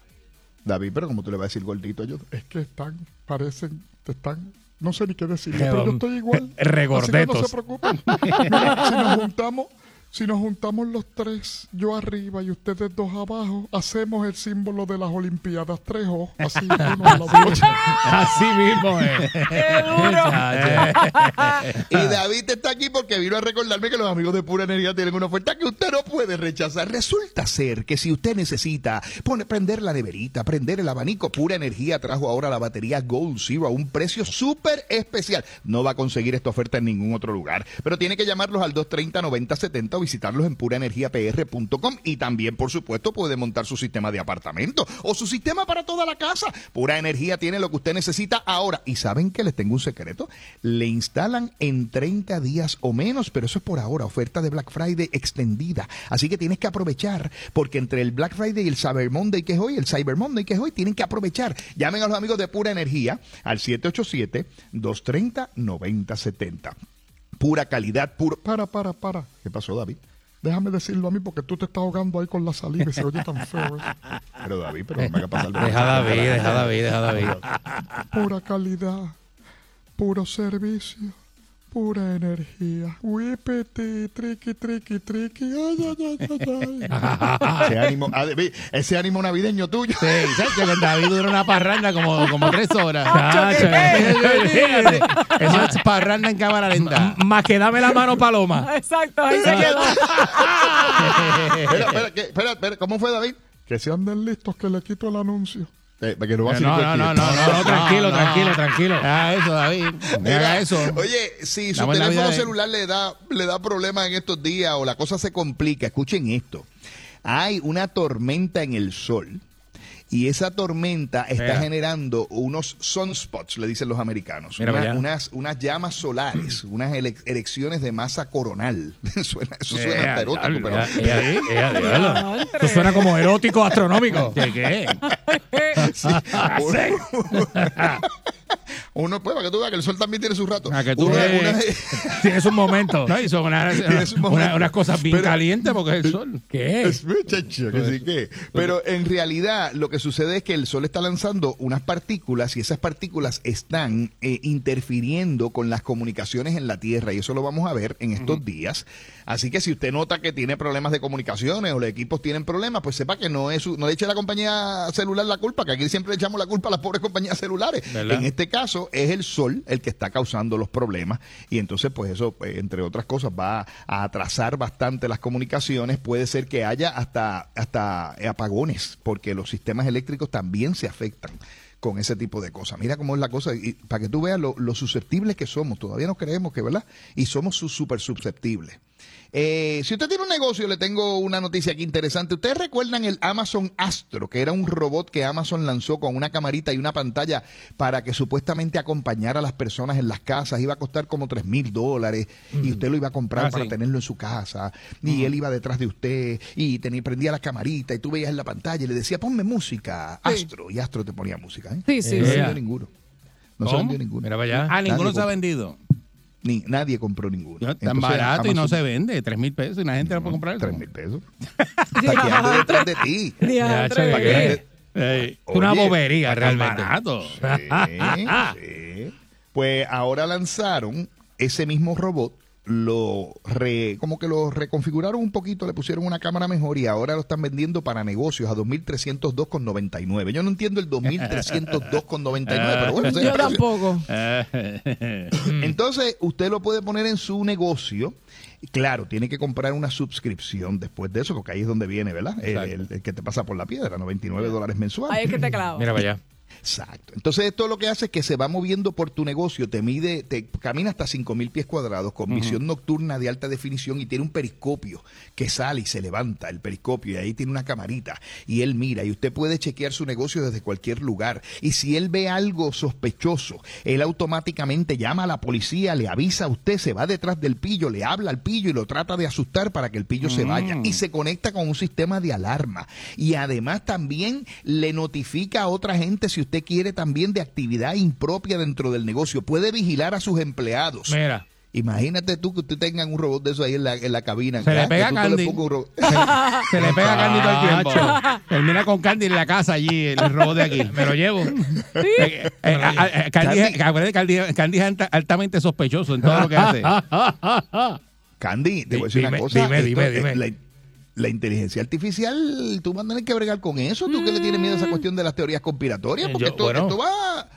David, pero como tú le vas a decir gordito yo. Es que están, parecen, están... No sé ni qué decir, Qué pero yo bon- estoy igual. Regordetos. Así que no se preocupen. Mira, si nos juntamos, si nos juntamos los tres, yo arriba y ustedes dos abajo, hacemos el símbolo de las Olimpiadas, tres ojos, así. Así mismo es. Qué duro. Y David está aquí porque vino a recordarme que los amigos de Pura Energía tienen una oferta que usted no puede rechazar. Resulta ser que si usted necesita pone- prender la neverita, prender el abanico, Pura Energía trajo ahora la batería Gold Zero a un precio súper especial. No va a conseguir esta oferta en ningún otro lugar, pero tiene que llamarlos al 230-9070 o visitarlos en puraenergiapr.com y también, por supuesto, puede montar su sistema de apartamento o su sistema para toda la casa. Pura Energía tiene lo que usted necesita ahora. ¿Y saben que les tengo un secreto? Le instalan en 30 días o menos, pero eso es por ahora, oferta de Black Friday extendida. Así que tienes que aprovechar, porque entre el Black Friday y el Cyber Monday que es hoy, el Cyber Monday que es hoy, tienen que aprovechar. Llamen a los amigos de Pura Energía al 787-230-9070. Pura calidad, puro... Para, para, para. ¿Qué pasó, David? Déjame decirlo a mí porque tú te estás ahogando ahí con la saliva y se oye tan feo. ¿eh? Pero David, pero no me haga pasar Deja a David, deja a David, deja a David. Pura calidad, puro servicio, pura energía. Whippity, triqui, triqui, triqui. Ay, ay, ay, ay, ay. Ese ánimo, ah, ese ánimo navideño tuyo. Sí, ¿sabes que David dura una parranda como, como tres horas. Chacho, Fíjate, Eso es parranda en cámara lenta. Más que dame la mano, Paloma. Exacto, ahí se quedó. espera, espera, espera, ¿cómo fue, David? Que se anden listos que le quito el anuncio. Eh, que no va a No, no, no, no, no, no, tranquilo, no. tranquilo, tranquilo. Haga eso, David. Haga eso. Oye, si su teléfono ¿eh? celular le da, le da problemas en estos días o la cosa se complica, escuchen esto. Hay una tormenta en el sol y esa tormenta está Mira. generando unos sunspots, le dicen los americanos. Una- unas, unas llamas solares, unas erecciones de masa coronal. Suena- eso suena Eh, hasta erótico, pero... Eso suena como erótico astronómico. ¿Qué qué? Sí. uno, pues, para que tú veas que el sol también tiene su rato. Para que tú veas. una- Tienes un momento. No, y son unas, cosas bien Pero- calientes porque es el sol. ¿Qué? Es muchacho, que sí que. Pero en realidad lo que sucede es que el sol está lanzando unas partículas y esas partículas están eh, interfiriendo con las comunicaciones en la Tierra y eso lo vamos a ver en estos días. Así que si usted nota que tiene problemas de comunicaciones o los equipos tienen problemas, pues sepa que no es no le eche a la compañía celular la culpa, que aquí siempre le echamos la culpa a las pobres compañías celulares. ¿Verdad? En este caso es el sol el que está causando los problemas y entonces pues eso pues, entre otras cosas va a atrasar bastante las comunicaciones puede ser que haya hasta hasta apagones porque los sistemas eléctricos también se afectan con ese tipo de cosas. Mira cómo es la cosa, y para que tú veas lo, lo susceptibles que somos, todavía no creemos que, ¿verdad? Y somos súper susceptibles. Eh, si usted tiene un negocio, le tengo una noticia aquí interesante. ¿Ustedes recuerdan el Amazon Astro, que era un robot que Amazon lanzó con una camarita y una pantalla para que supuestamente acompañara a las personas en las casas? Iba a costar como 3 mil dólares y usted lo iba a comprar Ah, para sí. tenerlo en su casa. Y él iba detrás de usted y tenía, prendía la camarita y tú veías en la pantalla y le decía, ponme música, Astro. Y Astro te ponía música. ¿eh? Sí, sí, No se vendió ninguno. No se vendió ninguno. Mira para allá. Ah, ninguno Nadie se ha vendido. Ni, nadie compró ninguno. Tan Entonces, barato y no se vende. Tres mil pesos y la gente no puede comprar. Tres mil pesos. Ande detrás de ti. ¿Para qué? Ey. Una bobería Tan realmente. barato. Sí, sí. Pues ahora lanzaron ese mismo robot, lo re- como que lo reconfiguraron un poquito, le pusieron una cámara mejor y ahora lo están vendiendo para negocios a 2.302,99. Yo no entiendo el 2.302,99, pero bueno, Yo precio. tampoco. Entonces, usted lo puede poner en su negocio. Claro, tiene que comprar una suscripción después de eso, porque ahí es donde viene, ¿verdad? El, Exacto. el- el que te pasa por la piedra, 99 dólares mensuales. Ahí es que te clavo. Mira para allá. Exacto. Entonces esto lo que hace es que se va moviendo por tu negocio, te mide, te camina hasta 5000 pies cuadrados con Ujú. visión nocturna de alta definición y tiene un periscopio que sale y se levanta el periscopio y ahí tiene una camarita y él mira y usted puede chequear su negocio desde cualquier lugar y si él ve algo sospechoso, él automáticamente llama a la policía, le avisa a usted, se va detrás del pillo, le habla al pillo y lo trata de asustar para que el pillo se vaya Mm. y se conecta con un sistema de alarma y además también le notifica a otra gente si usted quiere también de actividad impropia dentro del negocio. Puede vigilar a sus empleados. Mira. Imagínate tú que usted tenga un robot de eso ahí en la, en la cabina. Se le pega tú Candy. le. Se le pega a Candy todo el tiempo. Termina con Candy en la casa allí, el robot de aquí. Me lo llevo. Eh, eh, a- a- Candy, Candy. Candy- Candy es alta- altamente sospechoso en todo lo que hace. Candy, te voy a decir Dime, una cosa. dime, esto dime, es dime. La, la inteligencia artificial, tú vas a tener que bregar con eso. ¿Tú que le tienes miedo a esa cuestión de las teorías conspiratorias? Porque Yo- esto, bueno. esto va...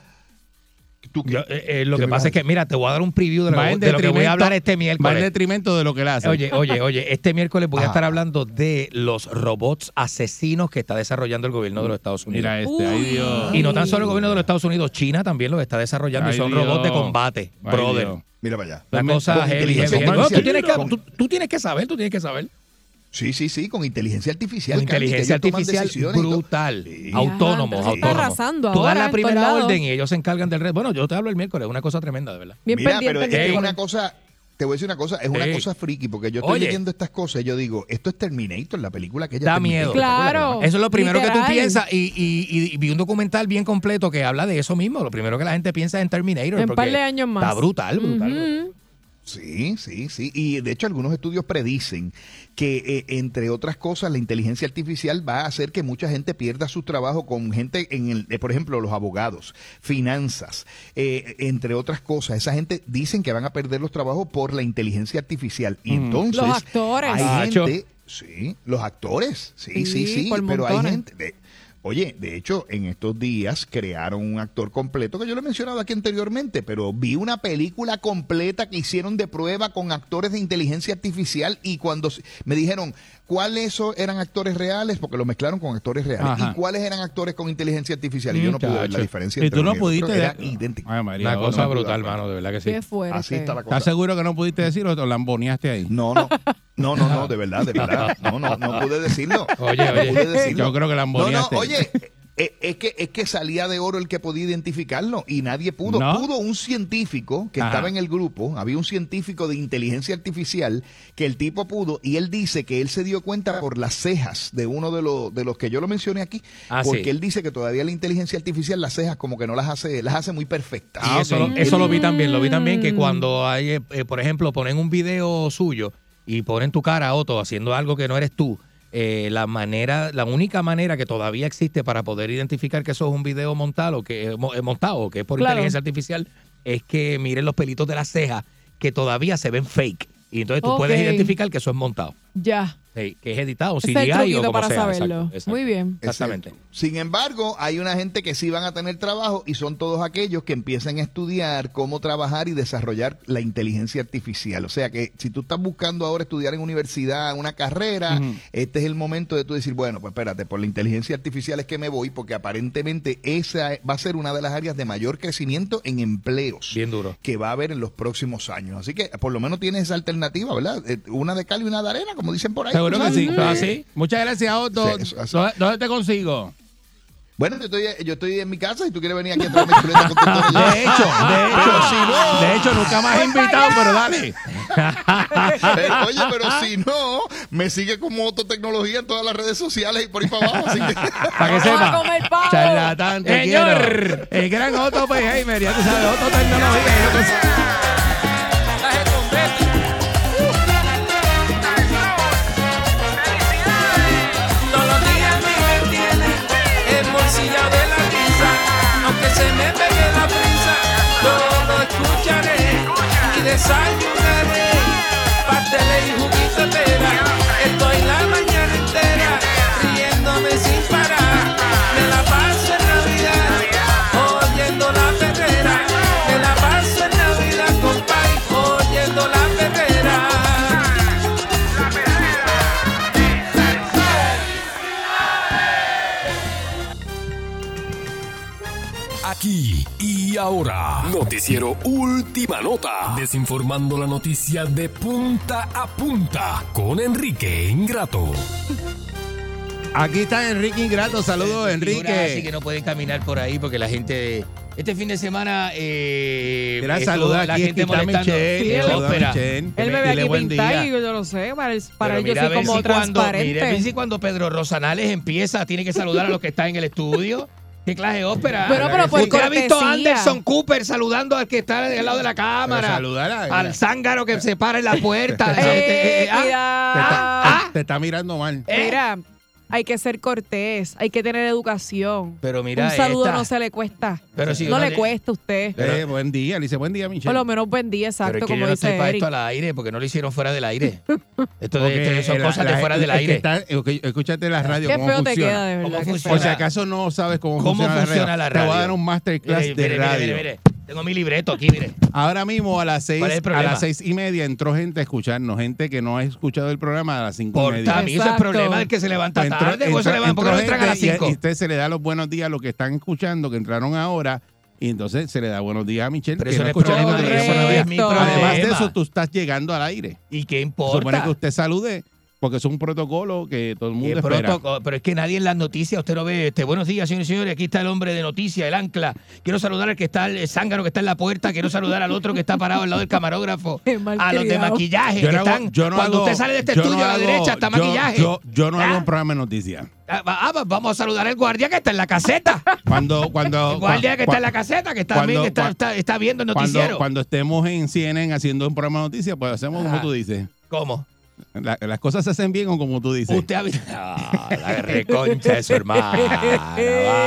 ¿Tú qué? Yo, eh, eh, lo ¿Qué que pasa es que, mira, te voy a dar un preview de en de lo que voy a hablar este Va en miércoles. detrimento de lo que él hace. Oye, oye, oye, este miércoles voy a Ah. estar hablando de los robots asesinos que está desarrollando el gobierno de los Estados Unidos. Mira este, ay Dios. Y no tan solo el gobierno de los Estados Unidos, China también los está desarrollando Ay, y son Dios. robots de combate, Ay, brother. Dios. Mira para allá. La cosa tú, tienes que, tú, tú tienes que saber, tú tienes que saber. Sí, sí, sí, con inteligencia artificial. Con inteligencia artificial brutal, Sí. autónomo, autónomo. arrasando Tú das ahora la primera orden y ellos se encargan del resto. Bueno, yo te hablo el miércoles, es una cosa tremenda, de verdad. Bien Mira, pendiente. pero es una cosa, te voy a decir una cosa, es una cosa friki, porque yo estoy Oye. leyendo estas cosas y yo digo, esto es Terminator, la película que ella Da Terminator, miedo. Claro. Eso es lo primero que tú piensas y, y- y- y vi un documental bien completo que habla de eso mismo. Lo primero que la gente piensa es en Terminator. En par de años más. Está brutal, brutal. Ujú. Sí, sí, sí. Y de hecho algunos estudios predicen que, eh, entre otras cosas, la inteligencia artificial va a hacer que mucha gente pierda su trabajo con gente, en el, eh, por ejemplo, los abogados, finanzas, eh, entre otras cosas. Esa gente dicen que van a perder los trabajos por la inteligencia artificial. Y Mm. entonces Los actores. hay Nacho. gente, sí, los actores, sí, sí, Sí, sí, por pero hay gente... de- Oye, de hecho, en estos días crearon un actor completo, que yo lo he mencionado aquí anteriormente, pero vi una película completa que hicieron de prueba con actores de inteligencia artificial y cuando me dijeron cuáles eran actores reales, porque lo mezclaron con actores reales, Ajá. y cuáles eran actores con inteligencia artificial, y yo no pude ver la diferencia. Y entre tú no pudiste... de-. Ay, María, Una no, cosa no. brutal, mano, de verdad que sí. Qué fuerte. Así está la cosa. ¿Estás seguro que no pudiste decirlo o te lamboneaste ahí? No, no, no, no, no, de verdad, de verdad. No, no, no pude decirlo. Oye, no oye. pude decirlo. Yo creo que No, lamboneaste. no, oye, eh, es que, es que salía de oro el que podía identificarlo y nadie pudo. ¿No? Pudo un científico que Ajá. estaba en el grupo, había un científico de inteligencia artificial que el tipo pudo y él dice que él se dio cuenta por las cejas de uno de los, de los que yo lo mencioné aquí, Ah, porque sí. él dice que todavía la inteligencia artificial las cejas como que no las hace, las hace muy perfectas. Y Ah, eso, lo, eso lo vi también, lo vi también Mm. que cuando hay, eh, eh, por ejemplo, ponen un video suyo y ponen tu cara, Otto, haciendo algo que no eres tú, eh, la manera, la única manera que todavía existe para poder identificar que eso es un video montado, que eh, eh, montado, o que es por Claro. inteligencia artificial, es que miren los pelitos de las cejas que todavía se ven fake. Y entonces tú puedes identificar que eso es montado. Ya. Sí, que es editado, Ese es el CGI o como para sea. saberlo. Exacto, exacto. Muy bien. Exactamente. Exacto. Sin embargo, hay una gente que sí van a tener trabajo y son todos aquellos que empiezan a estudiar cómo trabajar y desarrollar la inteligencia artificial. O sea que si tú estás buscando ahora estudiar en universidad una carrera, este es el momento de tú decir, bueno, pues espérate, por la inteligencia artificial es que me voy porque aparentemente esa va a ser una de las áreas de mayor crecimiento en empleos Bien duro. que va a haber en los próximos años. Así que por lo menos tienes esa alternativa, ¿verdad? Eh, Una de cal y una de arena, como dicen por ahí. Seguro ¿tú que sí. Ah, sí. Muchas gracias, Otto. Sí. ¿Dónde, dónde te consigo? Bueno, yo estoy, yo estoy en mi casa y tú quieres venir aquí a traerme chuleta con tostones. De hecho, de hecho, Pero si no- de hecho, nunca más he invitado, pero dale. Eh, Oye, pero si no, me sigue como Autotecnología en todas las redes sociales y por ahí para abajo. Así que... Para que Vamos a sepa. Charlatán, te Señor. quiero. El gran Otto Oppenheimer, ya tú sabes, Otto de la risa. Aunque se me pegue la prisa, yo lo escucharé y desayunaré. Pasteles y juguito de pera. Estoy la mañana entera riéndome sin parar. Me la Y ahora, Noticiero Última Nota, desinformando la noticia de punta a punta con Enrique Ingrato. Aquí está Enrique Ingrato. Saludos, Así Enrique. que no pueden caminar por ahí porque la gente. Este fin de semana. Eh, Mira, la aquí, gente aquí está molestando. Michelle, Sí, ópera. Michelle. Él me ve aquí pintar y yo no sé, para, mira, soy como si cuando, transparente. mira, a ver si cuando Pedro Rosanales empieza, tiene que saludar a los que están en el estudio. ¿Qué clase de ópera? Pero, pero por ¿Usted ha visto a. Anderson Cooper saludando al que está al lado de la cámara? Al zángaro que se para en la puerta. Te está mirando mal. Mira, hay que ser cortés, hay que tener educación. Pero mira Un saludo esta. no se le cuesta. Pero si no le le- cuesta a usted. Eh, buen día, le dice buen día, Michelle. Por lo menos buen día, Pero exacto, es que como yo no dice estoy para Eric. esto al aire porque no lo hicieron fuera del aire. Esto, de- esto son la- cosas de la- fuera del aire. está- ok, escúchate la radio, Qué cómo feo te funciona. queda, de verdad. Por si acaso no sabes cómo, ¿Cómo funciona, funciona la Te voy a radio? dar un masterclass Mire, de mire, mire, radio. mire, mire. Tengo mi libreto aquí, mire. Ahora mismo a las seis, ¿Cuál es el a problema? las seis y media entró gente a escucharnos, gente que no ha escuchado el programa a las cinco y Por media. mí, ese es el Exacto. problema del que se levanta Pues entró- tarde. ¿Por qué se entró- levantan? ¿Por qué no entró entran a las gente y- 5? Y usted se le da los buenos días a los que están escuchando, que entraron ahora, y entonces se le da buenos días a Michelle. Pero que eso no no es escucha problema ningún de día. eso, no es mi Correcto. Además de eso, tú estás llegando al aire. ¿Y qué Se supone importa? que usted salude, porque es un protocolo que todo el mundo el espera. pero es que nadie en las noticias, usted no ve, este, buenos días, señores y señores, aquí está el hombre de noticias, el ancla. Quiero saludar al que está, el zángaro que está en la puerta, quiero saludar al otro que está parado al lado del camarógrafo, a los de maquillaje Yo que no hago- están. yo no cuando hago- usted sale de este estudio no a la hago- derecha está yo- maquillaje. Yo, yo no hago Ah. un programa de noticias. Ah, ah, va- vamos a saludar al guardia que está en la caseta. Cuando, cuando, El guardia que está en la caseta, que está, cuando- también está, cua- está, está viendo el noticiero. cuando estemos en CNN haciendo un programa de noticias, pues hacemos como tú dices. ¿Cómo? La- las cosas se hacen bien o como tú dices. Usted ha visto. Ah, la reconcha de su hermana.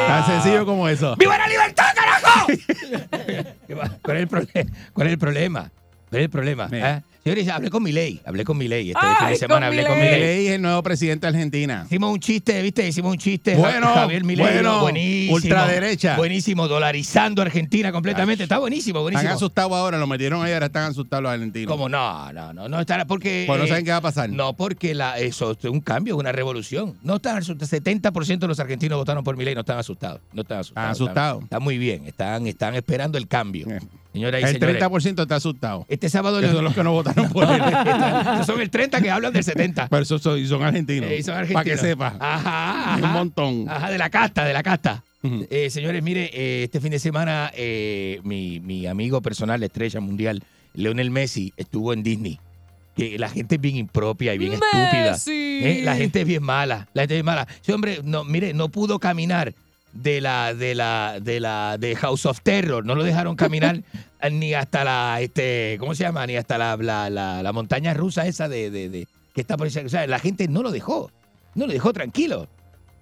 Tan sencillo como eso. ¡Viva la libertad, carajo! ¿Cuál es el, prole- cuál es el problema? ¿Cuál es el problema? Mira. Señores, hablé con mi ley. Hablé con mi ley. Este Ay, fin de semana con hablé con Milei. mi ley. Milei es el nuevo presidente de Argentina. Hicimos un chiste, ¿viste? Hicimos un chiste. Bueno, Javier Milei, bueno, buenísimo. ultraderecha. Buenísimo, dolarizando Argentina completamente. Está buenísimo, Están buenísimo. asustados ahora, lo metieron ahí, ahora están asustados los argentinos. Como no, no, no, no estará porque. Pues no eh, saben qué va a pasar. No, porque la, eso es un cambio, una revolución. No están asustados. 70% de los argentinos votaron por Milei, no están asustados. No están asustados. Están asustados. Están, muy bien, están, están esperando el cambio. Eh. Señoras y El señores. 30% está asustado. Este sábado son los que no votaron por él. Esos son el 30 que hablan del 70. Pero esos son, son argentinos. Eh, son Para que argentinos. sepa. Ajá, Un ajá. montón. Ajá, de la casta, de la casta. Eh, señores, mire, eh, este fin de semana eh, mi, mi amigo personal, la estrella mundial, Leonel Messi, estuvo en Disney. Que la gente es bien impropia y bien estúpida. Messi. Eh, La gente es bien mala. La gente es bien mala. Ese hombre, no, mire, no pudo caminar de la, de la, de la, de House of Terror. No lo dejaron caminar ni hasta la, este, ¿cómo se llama? Ni hasta la, la, la, la montaña rusa esa de, de, de- que está por esa. O sea, la gente no lo dejó. No lo dejó tranquilo.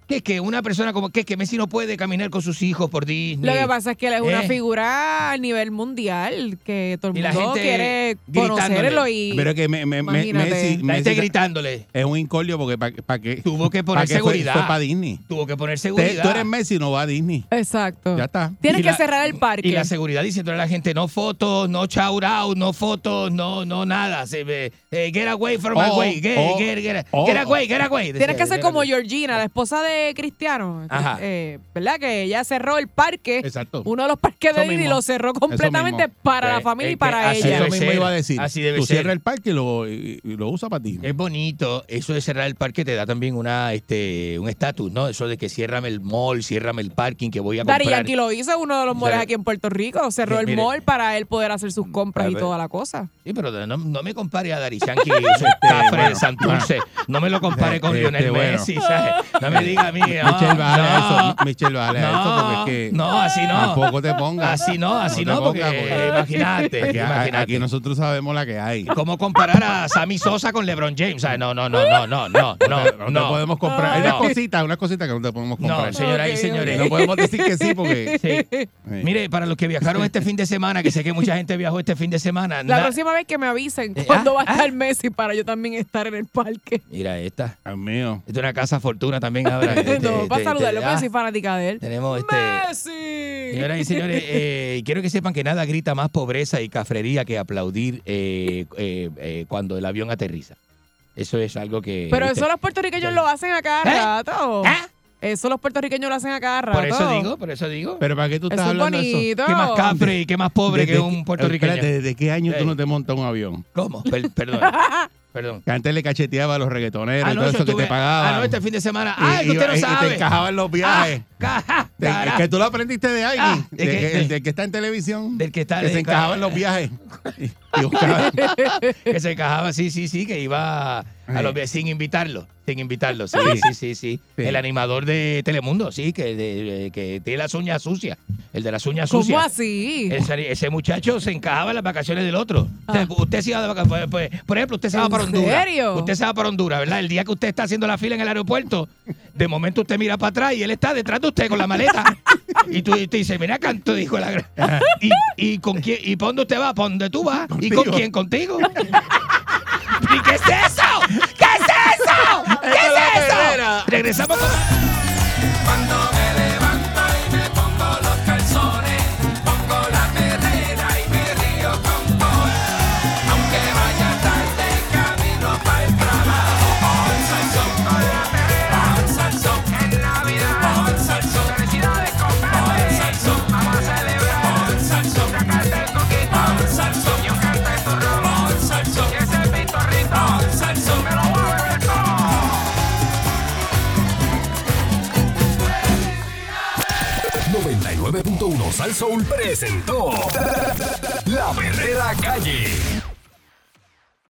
Que es que una persona como que, que Messi no puede caminar con sus hijos por Disney. Lo que pasa es que él es una Eh. figura a nivel mundial, que todo el Y la mundo gente quiere conocerlo y Pero que me, me-. Messi, La Messi gente gritándole. es un incordio porque para qué. Tuvo que ¿Pa' poner qué fue- seguridad. Fue, para Disney. Tuvo que poner Te- seguridad. tú eres Messi, no va a Disney. Exacto. Ya está. Tienes Y que la- cerrar el parque. Y la seguridad diciéndole a la gente, no fotos, no shout out, no fotos, no, no nada. Se ve, eh, get away from my Oh, way. Get, oh, get, get, oh. get away, get away. Tienes que ser como. Georgina, la esposa de Cristiano. Ajá. eh, ¿Verdad? Que ella cerró el parque. Exacto. Uno de los parques de mismo. lo cerró completamente para la familia y para así ella. Eso debe mismo ser. iba a decir. Así debe tú ser. cierras el parque y lo, y- y lo usa para ti. Es bonito, eso de cerrar el parque te da también una, este, un estatus, ¿no? Eso de que ciérrame el mall, ciérrame el parking que voy a Dari comprar. Yankee lo hizo, uno de los malls aquí en Puerto Rico. Cerró Eh, el mire. mall para él poder hacer sus compras y toda la cosa. Sí, pero no, no me compare a Dari Yankee, cafre de Santurce. No me lo compare con Este, Lionel bueno. Messi, ¿sabes? No me diga a mí. No, Michelle, vale no, eso. Michelle, vale no, eso porque es que no, así no. tampoco te pongas. Así no, así te no, porque, pongas, imagínate, Aquí, imagínate. aquí nosotros sabemos la que hay. ¿Cómo comparar a Sammy Sosa con LeBron James? No, no, no, no, no, no, no, No, no. podemos comprar. Hay unas No. cositas, unas cositas que no te podemos comprar. No, señoras y señores. No podemos decir que sí porque. Sí. Sí. Mire, para los que viajaron este fin de semana, que sé que mucha gente viajó este fin de semana. La na- próxima vez que me avisen Eh, cuándo ah, va a estar Messi para yo también estar en el parque. Mira esta. Dios mío. Esta es una casa fortuna también ahora. Este, no, para este, saludarlo, este, ah, soy fanática de él. Tenemos este. ¡Messi! Señoras y señores, eh, quiero que sepan que nada grita más pobreza y cafrería que aplaudir eh, eh, eh, cuando el avión aterriza. Eso es algo que. Pero ¿viste? eso los puertorriqueños lo hacen a cada rato. ¿Ah? Eso los puertorriqueños lo hacen a cada rato. Por eso digo, por eso digo. Pero ¿para qué tú estás Eso es hablando de bonito. ¿Qué más cafre y qué más pobre Desde que un puertorriqueño? Espérate, ¿desde qué año tú no te montas un avión? ¿Cómo? Per- perdón. Perdón. Que antes le cacheteaba a los reggaetoneros Ah, y todo eso que te pagaban. Ah, no, este fin de semana. Y- ¡Ay, que y- usted no y- y sabe! te encajaban los viajes. Ah, De- cara. que tú lo aprendiste de alguien, Ah, de de que- que- que está en televisión, Del que está que se de- encajaba en los viajes. Y, buscaba- que se encajaba, sí, sí, sí, que iba a los sin invitarlo, sin invitarlo, sí, sí, sí, sí. El animador de Telemundo, sí, que, de- de- que tiene las uñas sucias, el de las uñas ¿Cómo sucias. así? Ese, ese muchacho se encajaba en las vacaciones del otro. Sea, usted se iba de vacaciones, pues, pues, por ejemplo, usted se va ¿En para Honduras. serio? Usted se va para Honduras, ¿verdad? El día que usted está haciendo la fila en el aeropuerto, de momento usted mira para atrás y él está detrás de usted con la maleta. Y tú, y tú dices, mira, canto, dijo la gran- ¿Y, y con quién? ¿Y para dónde usted va? ¿Para dónde tú vas? ¿Y con Contigo. quién? ¿Contigo? ¿Y qué es eso? ¿Qué es eso? ¿Qué es eso? Regresamos con... Sal Soul presentó La Verdadera Calle.